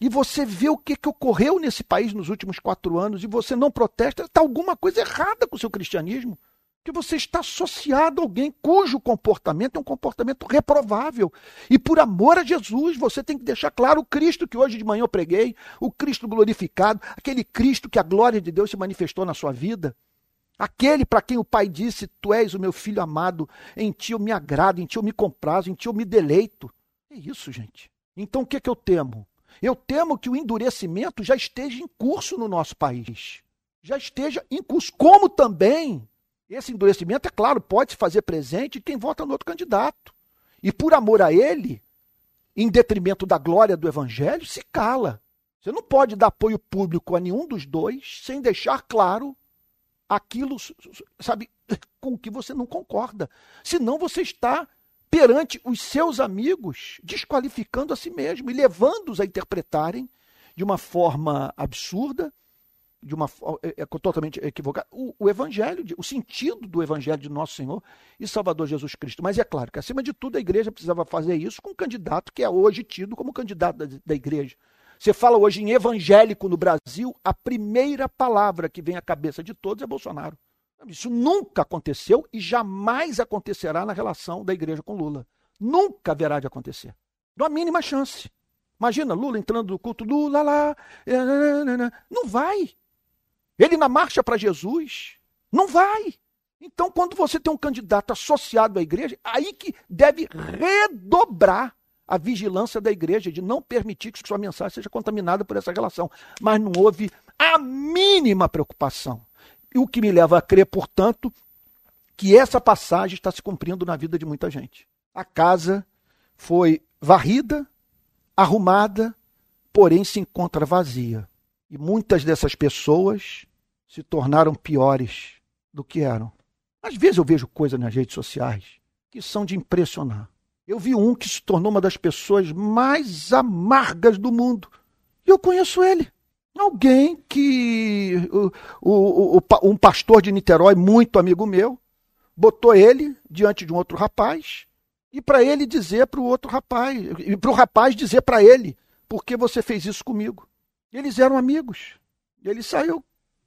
E você vê o que, que ocorreu nesse país nos últimos quatro anos e você não protesta, está alguma coisa errada com o seu cristianismo que você está associado a alguém cujo comportamento é um comportamento reprovável. E por amor a Jesus, você tem que deixar claro o Cristo que hoje de manhã eu preguei, o Cristo glorificado, aquele Cristo que a glória de Deus se manifestou na sua vida. Aquele para quem o Pai disse: Tu és o meu filho amado, em ti eu me agrado, em ti eu me comprazo, em ti eu me deleito. É isso, gente. Então o que, é que eu temo? Eu temo que o endurecimento já esteja em curso no nosso país. Já esteja em curso. Como também esse endurecimento, é claro, pode se fazer presente quem vota no outro candidato. E por amor a ele, em detrimento da glória do evangelho, se cala. Você não pode dar apoio público a nenhum dos dois sem deixar claro aquilo, sabe, com que você não concorda. Senão você está perante os seus amigos desqualificando a si mesmo e levando-os a interpretarem de uma forma absurda de uma é, é totalmente equivocada. O, o, evangelho, o sentido do evangelho de nosso Senhor e Salvador Jesus Cristo. Mas é claro que, acima de tudo, a igreja precisava fazer isso com um candidato que é hoje tido como candidato da, da igreja. Você fala hoje em evangélico no Brasil, a primeira palavra que vem à cabeça de todos é Bolsonaro. Isso nunca aconteceu e jamais acontecerá na relação da igreja com Lula. Nunca haverá de acontecer. Não há mínima chance. Imagina Lula entrando no culto, Lula lá. Não vai. Ele na marcha para Jesus. Não vai. Então, quando você tem um candidato associado à igreja, aí que deve redobrar a vigilância da igreja de não permitir que sua mensagem seja contaminada por essa relação. Mas não houve a mínima preocupação. E o que me leva a crer, portanto, que essa passagem está se cumprindo na vida de muita gente. A casa foi varrida, arrumada, porém se encontra vazia. E muitas dessas pessoas se tornaram piores do que eram. Às vezes eu vejo coisas nas redes sociais que são de impressionar. Eu vi um que se tornou uma das pessoas mais amargas do mundo. E eu conheço ele. Alguém que. O, o, o, um pastor de Niterói, muito amigo meu, botou ele diante de um outro rapaz e para ele dizer para o outro rapaz, e para o rapaz dizer para ele, por que você fez isso comigo? Eles eram amigos. Ele saiu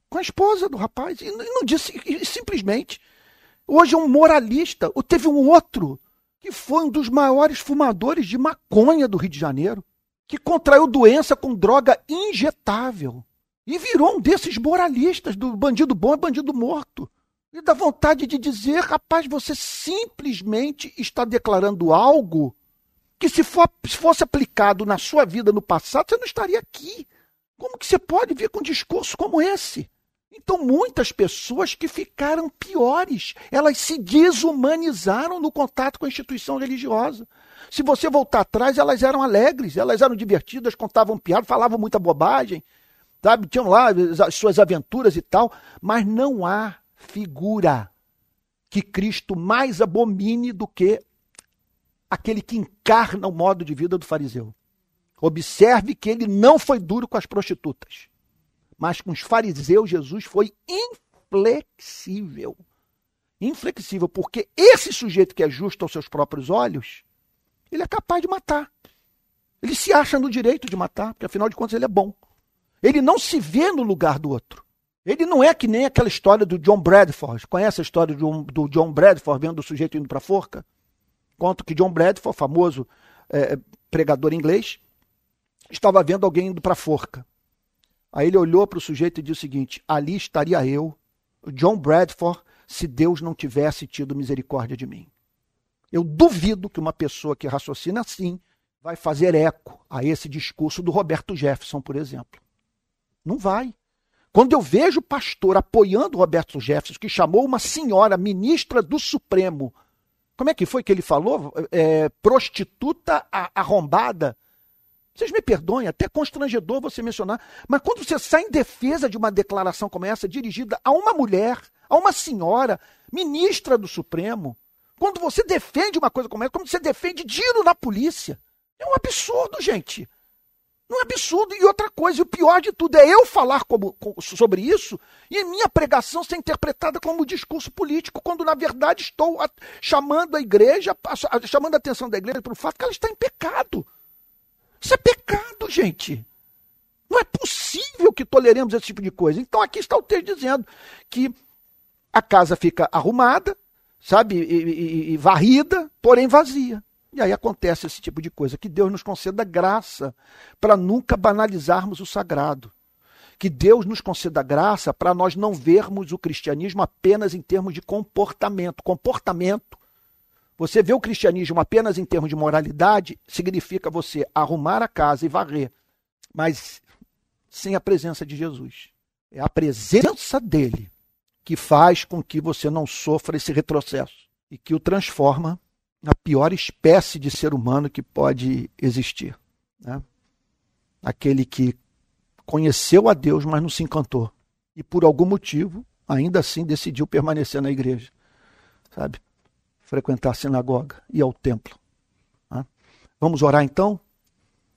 com a esposa do rapaz e não disse e simplesmente. Hoje um moralista, ou teve um outro que foi um dos maiores fumadores de maconha do Rio de Janeiro, que contraiu doença com droga injetável e virou um desses moralistas do bandido bom e bandido morto. E dá vontade de dizer, rapaz, você simplesmente está declarando algo que se, for, se fosse aplicado na sua vida no passado, você não estaria aqui. Como que você pode vir com um discurso como esse? Então, muitas pessoas que ficaram piores, elas se desumanizaram no contato com a instituição religiosa. Se você voltar atrás, elas eram alegres, elas eram divertidas, contavam piadas, falavam muita bobagem, sabe? Tinham lá as suas aventuras e tal, mas não há figura que Cristo mais abomine do que aquele que encarna o modo de vida do fariseu. Observe que ele não foi duro com as prostitutas, mas com os fariseus Jesus foi inflexível. Inflexível, porque esse sujeito que é justo aos seus próprios olhos, ele é capaz de matar. Ele se acha no direito de matar, porque afinal de contas ele é bom. Ele não se vê no lugar do outro. Ele não é que nem aquela história do John Bradford. Conhece a história do, John Bradford vendo o sujeito indo para a forca? Conto que John Bradford, famoso é, pregador inglês, estava vendo alguém indo para a forca. Aí ele olhou para o sujeito e disse o seguinte: ali estaria eu, John Bradford, se Deus não tivesse tido misericórdia de mim. Eu duvido que uma pessoa que raciocina assim vai fazer eco a esse discurso do Roberto Jefferson, por exemplo. Não vai. Quando eu vejo o pastor apoiando Roberto Jefferson, que chamou uma senhora ministra do Supremo, como é que foi que ele falou? É, prostituta arrombada. Vocês me perdoem, até constrangedor você mencionar, mas quando você sai em defesa de uma declaração como essa, dirigida a uma mulher, a uma senhora, ministra do Supremo, quando você defende uma coisa como essa, como você defende tiro na polícia, é um absurdo, gente. Não é absurdo. E outra coisa, e o pior de tudo é eu falar como, sobre isso e minha pregação ser interpretada como discurso político, quando na verdade estou a, chamando a igreja, a, chamando a atenção da igreja para o fato que ela está em pecado. Isso é pecado, gente. Não é possível que toleremos esse tipo de coisa. Então aqui está o texto dizendo que a casa fica arrumada, sabe, e, e, e varrida, porém vazia. E aí acontece esse tipo de coisa. Que Deus nos conceda graça para nunca banalizarmos o sagrado. Que Deus nos conceda graça para nós não vermos o cristianismo apenas em termos de comportamento. Comportamento. Você vê o cristianismo apenas em termos de moralidade, significa você arrumar a casa e varrer, mas sem a presença de Jesus. É a presença dele que faz com que você não sofra esse retrocesso e que o transforma a pior espécie de ser humano que pode existir. Né? Aquele que conheceu a Deus, mas não se encantou. E por algum motivo, ainda assim, decidiu permanecer na igreja. Sabe? Frequentar a sinagoga e ao templo. Vamos orar então?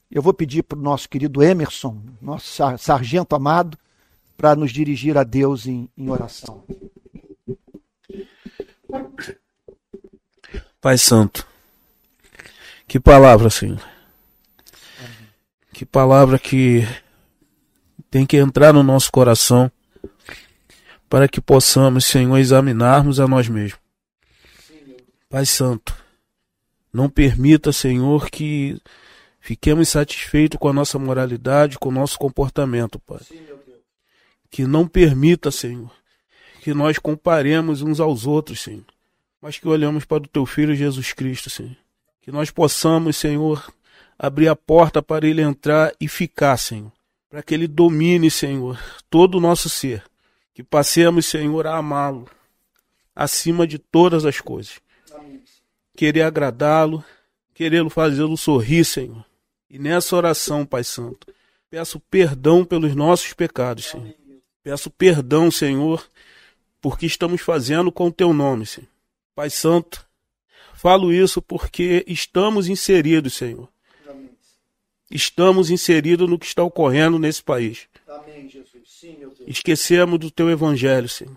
Eu vou pedir para o nosso querido Emerson, nosso sargento amado, para nos dirigir a Deus em, em oração. Pai Santo, que palavra, Senhor. Que palavra que tem que entrar no nosso coração para que possamos, Senhor, examinarmos a nós mesmos. Pai Santo, não permita, Senhor, que fiquemos satisfeitos com a nossa moralidade, com o nosso comportamento, Pai. Que não permita, Senhor, que nós comparemos uns aos outros, Senhor, mas que olhamos para o Teu Filho Jesus Cristo, Senhor. Que nós possamos, Senhor, abrir a porta para Ele entrar e ficar, Senhor. Para que Ele domine, Senhor, todo o nosso ser. Que passemos, Senhor, a amá-lo acima de todas as coisas. Querer agradá-lo, querê-lo fazê-lo sorrir, Senhor. E nessa oração, Pai Santo, peço perdão pelos nossos pecados, Senhor. Peço perdão, Senhor, porque estamos fazendo com o teu nome, Senhor. Pai Santo, falo isso porque estamos inseridos, Senhor. Estamos inseridos no que está ocorrendo nesse país. Esquecemos do teu evangelho, Senhor.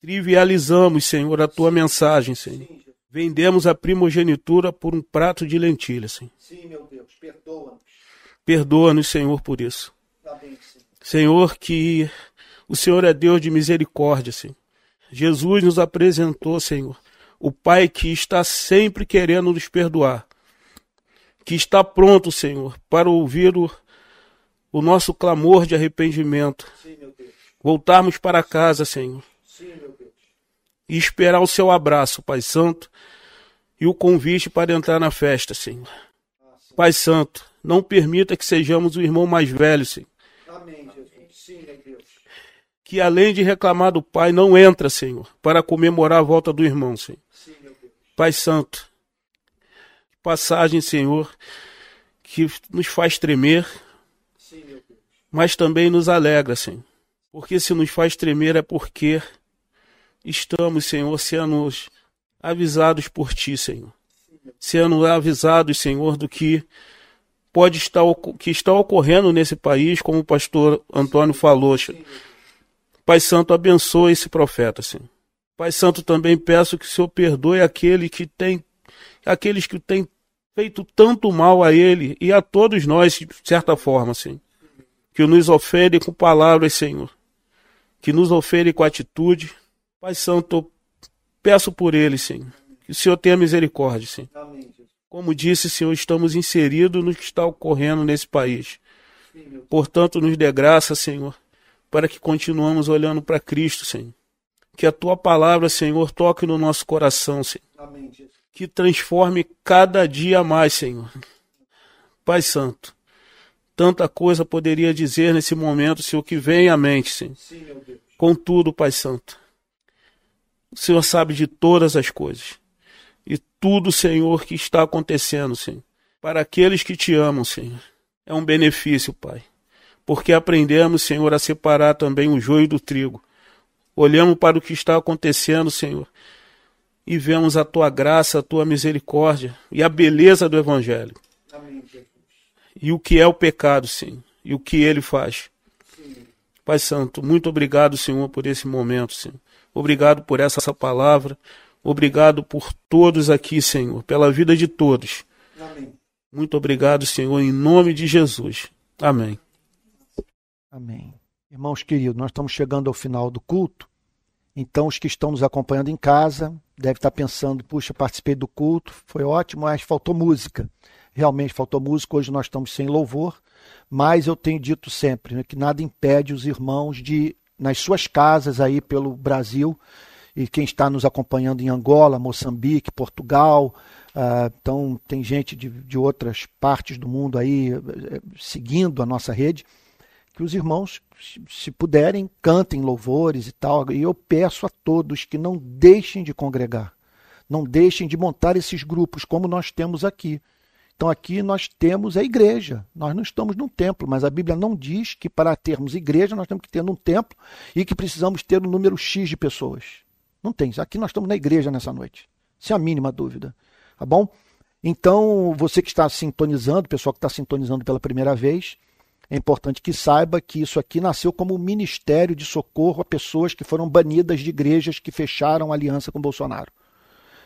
Trivializamos, Senhor, a tua mensagem, Senhor. Vendemos a primogenitura por um prato de lentilhas, Senhor. Sim, meu Deus, perdoa-nos. Perdoa-nos, Senhor, por isso. Senhor, que o Senhor é Deus de misericórdia, Senhor. Jesus nos apresentou, Senhor, o Pai que está sempre querendo nos perdoar, que está pronto, Senhor, para ouvir o, o nosso clamor de arrependimento. Sim, Voltarmos para casa, Senhor. Sim, e esperar o seu abraço, Pai Santo, e o convite para entrar na festa, Senhor. Pai Santo, não permita que sejamos o irmão mais velho, Senhor. Amém, Jesus. Sim, meu Deus. Que além de reclamar do Pai, não entra, Senhor, para comemorar a volta do irmão, Senhor. Sim, meu Deus. Pai Santo, passagem, Senhor, que nos faz tremer, Sim, mas também nos alegra, Senhor. Porque se nos faz tremer é porque estamos, Senhor, sendo avisados por Ti, Senhor. Sendo avisados, Senhor, do que pode estar que está ocorrendo nesse país, como o pastor Antônio falou. Pai Santo, abençoe esse profeta, Senhor. Pai Santo, também peço que o Senhor perdoe aquele que tem, aqueles que têm feito tanto mal a ele e a todos nós, de certa forma, Senhor. Que nos ofende com palavras, Senhor. Que nos ofende com atitude. Pai Santo, peço por ele, Senhor. Que o Senhor tenha misericórdia, Senhor. Como disse, Senhor, estamos inseridos no que está ocorrendo nesse país. Portanto, nos dê graça, Senhor, para que continuemos olhando para Cristo, Senhor. Que a tua palavra, Senhor, toque no nosso coração, Senhor. Que transforme cada dia mais, Senhor. Pai Santo, tanta coisa poderia dizer nesse momento, Senhor, que vem à mente, Senhor. Contudo, Pai Santo, o Senhor sabe de todas as coisas. E tudo, Senhor, que está acontecendo, Senhor. Para aqueles que te amam, Senhor. É um benefício, Pai. Porque aprendemos, Senhor, a separar também o joio do trigo. Olhamos para o que está acontecendo, Senhor. E vemos a tua graça, a tua misericórdia e a beleza do Evangelho. Amém, e o que é o pecado, Senhor. E o que ele faz. Pai Santo, muito obrigado, Senhor, por esse momento, Senhor. Obrigado por essa palavra. Obrigado por todos aqui, Senhor, pela vida de todos. Amém. Muito obrigado, Senhor, em nome de Jesus. Amém. Amém. Irmãos queridos, nós estamos chegando ao final do culto. Então, os que estão nos acompanhando em casa devem estar pensando: puxa, participei do culto, foi ótimo, mas faltou música. Realmente faltou música. Hoje nós estamos sem louvor, mas eu tenho dito sempre né, que nada impede os irmãos de nas suas casas aí pelo Brasil e quem está nos acompanhando em Angola, Moçambique, Portugal. Uh, então, tem gente de, de outras partes do mundo aí uh, seguindo a nossa rede. Que os irmãos, se puderem, cantem louvores e tal. E eu peço a todos que não deixem de congregar, não deixem de montar esses grupos como nós temos aqui. Então aqui nós temos a igreja. Nós não estamos num templo, mas a Bíblia não diz que para termos igreja nós temos que ter num templo e que precisamos ter um número X de pessoas. Não tem. Aqui nós estamos na igreja nessa noite. Sem a mínima dúvida. Tá bom? Então, você que está sintonizando, pessoal que está sintonizando pela primeira vez, é importante que saiba que isso aqui nasceu como um ministério de socorro a pessoas que foram banidas de igrejas que fecharam aliança com Bolsonaro.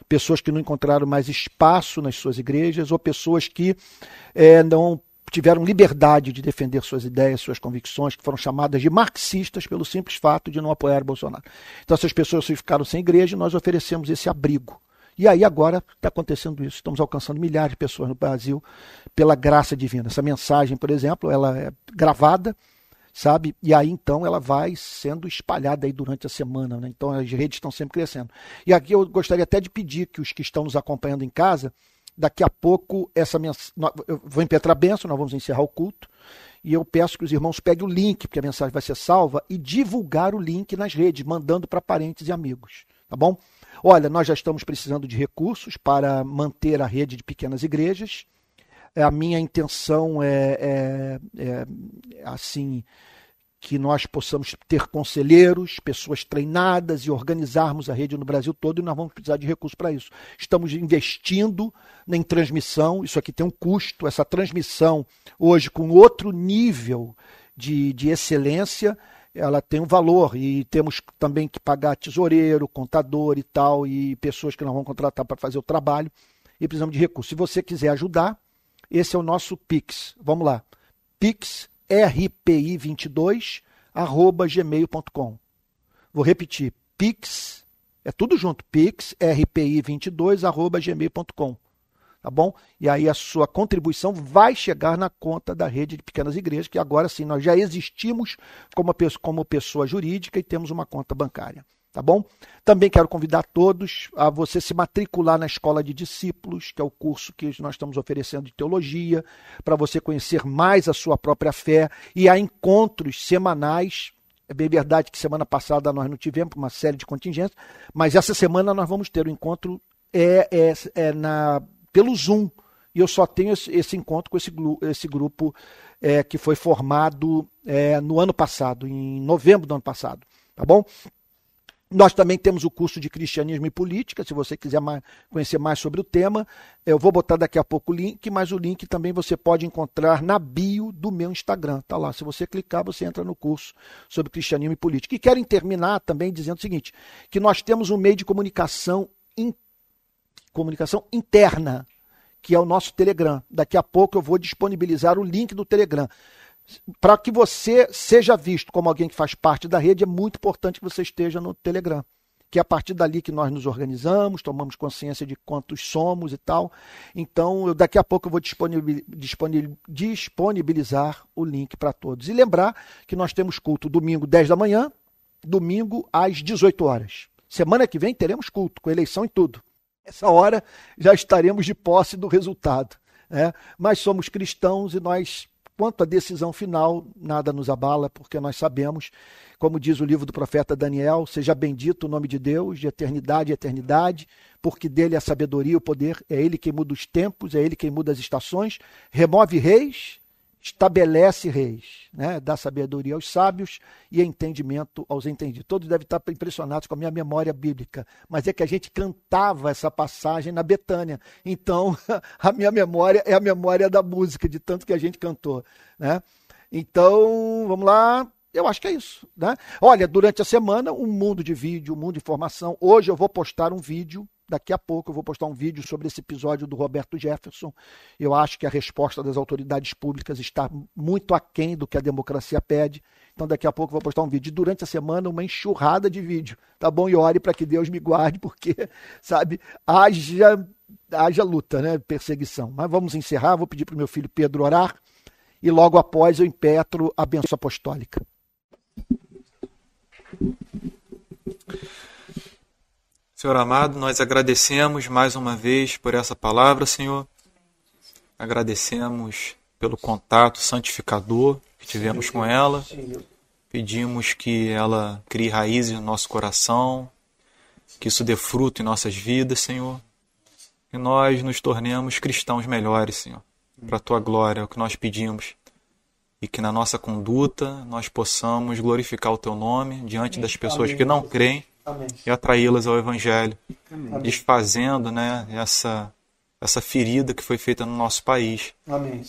Pessoas que não encontraram mais espaço nas suas igrejas ou pessoas que é, não tiveram liberdade de defender suas ideias, suas convicções, que foram chamadas de marxistas pelo simples fato de não apoiar Bolsonaro. Então essas pessoas ficaram sem igreja e nós oferecemos esse abrigo. E aí agora está acontecendo isso. Estamos alcançando milhares de pessoas no Brasil pela graça divina. Essa mensagem, por exemplo, ela é gravada, sabe? E aí então ela vai sendo espalhada aí durante a semana, né? Então as redes estão sempre crescendo. E aqui eu gostaria até de pedir que os que estão nos acompanhando em casa Daqui a pouco, essa mensagem. Eu vou impetrar a benção, nós vamos encerrar o culto. E eu peço que os irmãos peguem o link, porque a mensagem vai ser salva, e divulgar o link nas redes, mandando para parentes e amigos. Tá bom? Olha, nós já estamos precisando de recursos para manter a rede de pequenas igrejas. A minha intenção é, é, é assim que nós possamos ter conselheiros, pessoas treinadas e organizarmos a rede no Brasil todo, e nós vamos precisar de recursos para isso. Estamos investindo em transmissão, isso aqui tem um custo, essa transmissão hoje com outro nível de, de excelência, ela tem um valor e temos também que pagar tesoureiro, contador e tal, e pessoas que nós vamos contratar para fazer o trabalho, e precisamos de recursos. Se você quiser ajudar, esse é o nosso Pix. Vamos lá. Pix rpi22 arroba gmail.com. Vou repetir, pix, é tudo junto, pix rpi22 arroba gmail.com. Tá bom? E aí a sua contribuição vai chegar na conta da rede de pequenas igrejas, que agora sim nós já existimos como, como pessoa jurídica e temos uma conta bancária tá bom? Também quero convidar todos a você se matricular na Escola de Discípulos, que é o curso que nós estamos oferecendo de teologia, para você conhecer mais a sua própria fé e há encontros semanais. É bem verdade que semana passada nós não tivemos uma série de contingências, mas essa semana nós vamos ter o um encontro é, é, é na, pelo Zoom. E eu só tenho esse, esse encontro com esse, esse grupo é, que foi formado é, no ano passado, em novembro do ano passado. Tá bom? Nós também temos o curso de Cristianismo e Política, se você quiser mais, conhecer mais sobre o tema. Eu vou botar daqui a pouco o link, mas o link também você pode encontrar na bio do meu Instagram. Tá lá. Se você clicar, você entra no curso sobre Cristianismo e Política. E quero terminar também dizendo o seguinte: que nós temos um meio de comunicação, in, comunicação interna, que é o nosso Telegram. Daqui a pouco eu vou disponibilizar o link do Telegram para que você seja visto como alguém que faz parte da rede, é muito importante que você esteja no Telegram. Que é a partir dali que nós nos organizamos, tomamos consciência de quantos somos e tal. Então, eu, daqui a pouco eu vou disponibilizar o link para todos. E lembrar que nós temos culto domingo 10 da manhã, domingo às 18 horas. Semana que vem teremos culto, com eleição e tudo. Essa hora já estaremos de posse do resultado. Né? Mas somos cristãos e nós Quanto à decisão final, nada nos abala, porque nós sabemos, como diz o livro do profeta Daniel, seja bendito o nome de Deus, de eternidade e eternidade, porque dele é a sabedoria e o poder, é ele quem muda os tempos, é ele quem muda as estações, remove reis estabelece reis, né? dá sabedoria aos sábios e entendimento aos entendidos. Todos devem estar impressionados com a minha memória bíblica, mas é que a gente cantava essa passagem na Betânia. Então, a minha memória é a memória da música, de tanto que a gente cantou. Né? Então, vamos lá. Eu acho que é isso. Né? Olha, durante a semana, um mundo de vídeo, um mundo de informação. Hoje eu vou postar um vídeo Daqui a pouco eu vou postar um vídeo sobre esse episódio do Roberto Jefferson. Eu acho que a resposta das autoridades públicas está muito aquém do que a democracia pede. Então daqui a pouco eu vou postar um vídeo. Durante a semana, uma enxurrada de vídeo. Tá bom? E ore para que Deus me guarde, porque, sabe, haja, haja luta, né? Perseguição. Mas vamos encerrar. Vou pedir para o meu filho Pedro orar. E logo após eu impetro a benção apostólica. Senhor amado, nós agradecemos mais uma vez por essa palavra, Senhor. Agradecemos pelo contato santificador que tivemos com ela. Pedimos que ela crie raízes no nosso coração, que isso dê fruto em nossas vidas, Senhor. Que nós nos tornemos cristãos melhores, Senhor. Para a tua glória, é o que nós pedimos. E que na nossa conduta nós possamos glorificar o teu nome diante das pessoas que não creem Amém. e atraí-las ao Evangelho, Amém. desfazendo né, essa, essa ferida que foi feita no nosso país. Amém.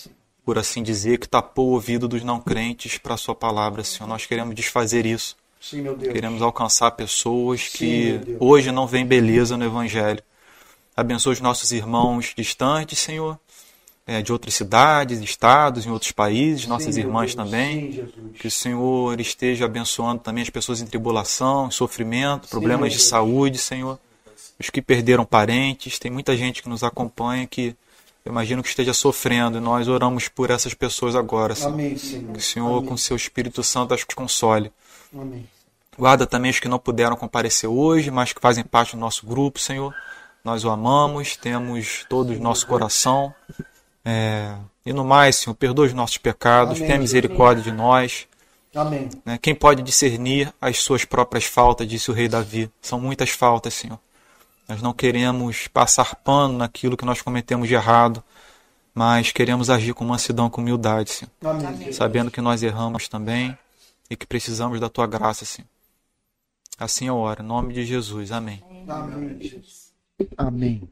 por assim dizer, que tapou o ouvido dos não crentes para a sua palavra, Senhor. Nós queremos desfazer isso. Sim, meu Deus. Queremos alcançar pessoas Sim, que hoje não veem beleza no Evangelho. Abençoa os nossos irmãos distantes, Senhor, é, de outras cidades, estados, em outros países, nossas Sim, irmãs Deus. também. Sim. Que o Senhor esteja abençoando também as pessoas em tribulação, em sofrimento, problemas de Deus. saúde, Senhor. Os que perderam parentes, tem muita gente que nos acompanha que eu imagino que esteja sofrendo e nós oramos por essas pessoas agora, Senhor. Amém, Senhor. Que o Senhor, Amém. com seu Espírito Santo, as console. Amém. Guarda também os que não puderam comparecer hoje, mas que fazem parte do nosso grupo, Senhor. Nós o amamos, temos todos nosso coração. É, E no mais, Senhor, perdoa os nossos pecados, Amém. tenha misericórdia de nós. Amém. né? Quem pode discernir as suas próprias faltas, disse o rei Davi. São muitas faltas, Senhor. Nós não queremos passar pano naquilo que nós cometemos de errado, mas queremos agir com mansidão, com humildade, Senhor. Amém. Sabendo que nós erramos também e que precisamos da tua graça, Senhor. Assim eu oro, em nome de Jesus. Amém. Amém. Jesus. Amém.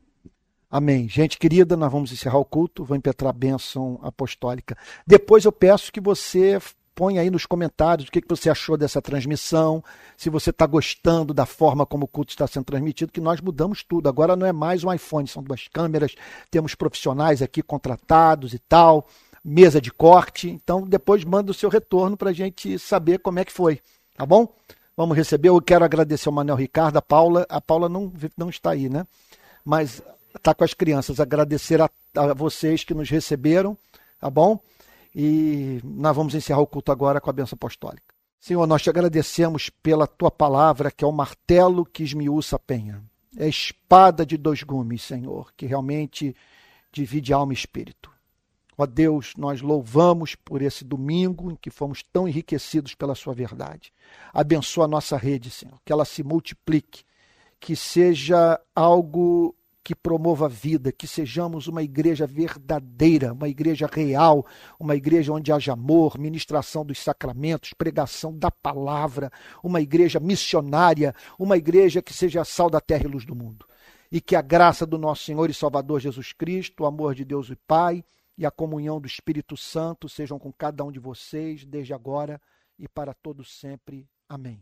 Amém. Gente querida, nós vamos encerrar o culto, vou impetrar a bênção apostólica. Depois eu peço que você ponha aí nos comentários o que que você achou dessa transmissão, se você está gostando da forma como o culto está sendo transmitido, que nós mudamos tudo. Agora não é mais um iPhone, são duas câmeras, temos profissionais aqui contratados e tal, mesa de corte. Então depois manda o seu retorno para a gente saber como é que foi, tá bom? Vamos receber. Eu quero agradecer ao Manuel Ricardo, a Paula. A Paula não, não está aí, né? Mas está com as crianças. Agradecer a, a vocês que nos receberam, tá bom? E nós vamos encerrar o culto agora com a benção apostólica. Senhor, nós te agradecemos pela tua palavra, que é o martelo que esmiuça a penha. É a espada de dois gumes, Senhor, que realmente divide alma e espírito. Ó Deus, nós louvamos por esse domingo em que fomos tão enriquecidos pela Sua verdade. Abençoa a nossa rede, Senhor, que ela se multiplique, que seja algo que promova a vida, que sejamos uma igreja verdadeira, uma igreja real, uma igreja onde haja amor, ministração dos sacramentos, pregação da palavra, uma igreja missionária, uma igreja que seja sal da terra e luz do mundo. E que a graça do nosso Senhor e Salvador Jesus Cristo, o amor de Deus e Pai, e a comunhão do Espírito Santo sejam com cada um de vocês, desde agora e para todos sempre. Amém.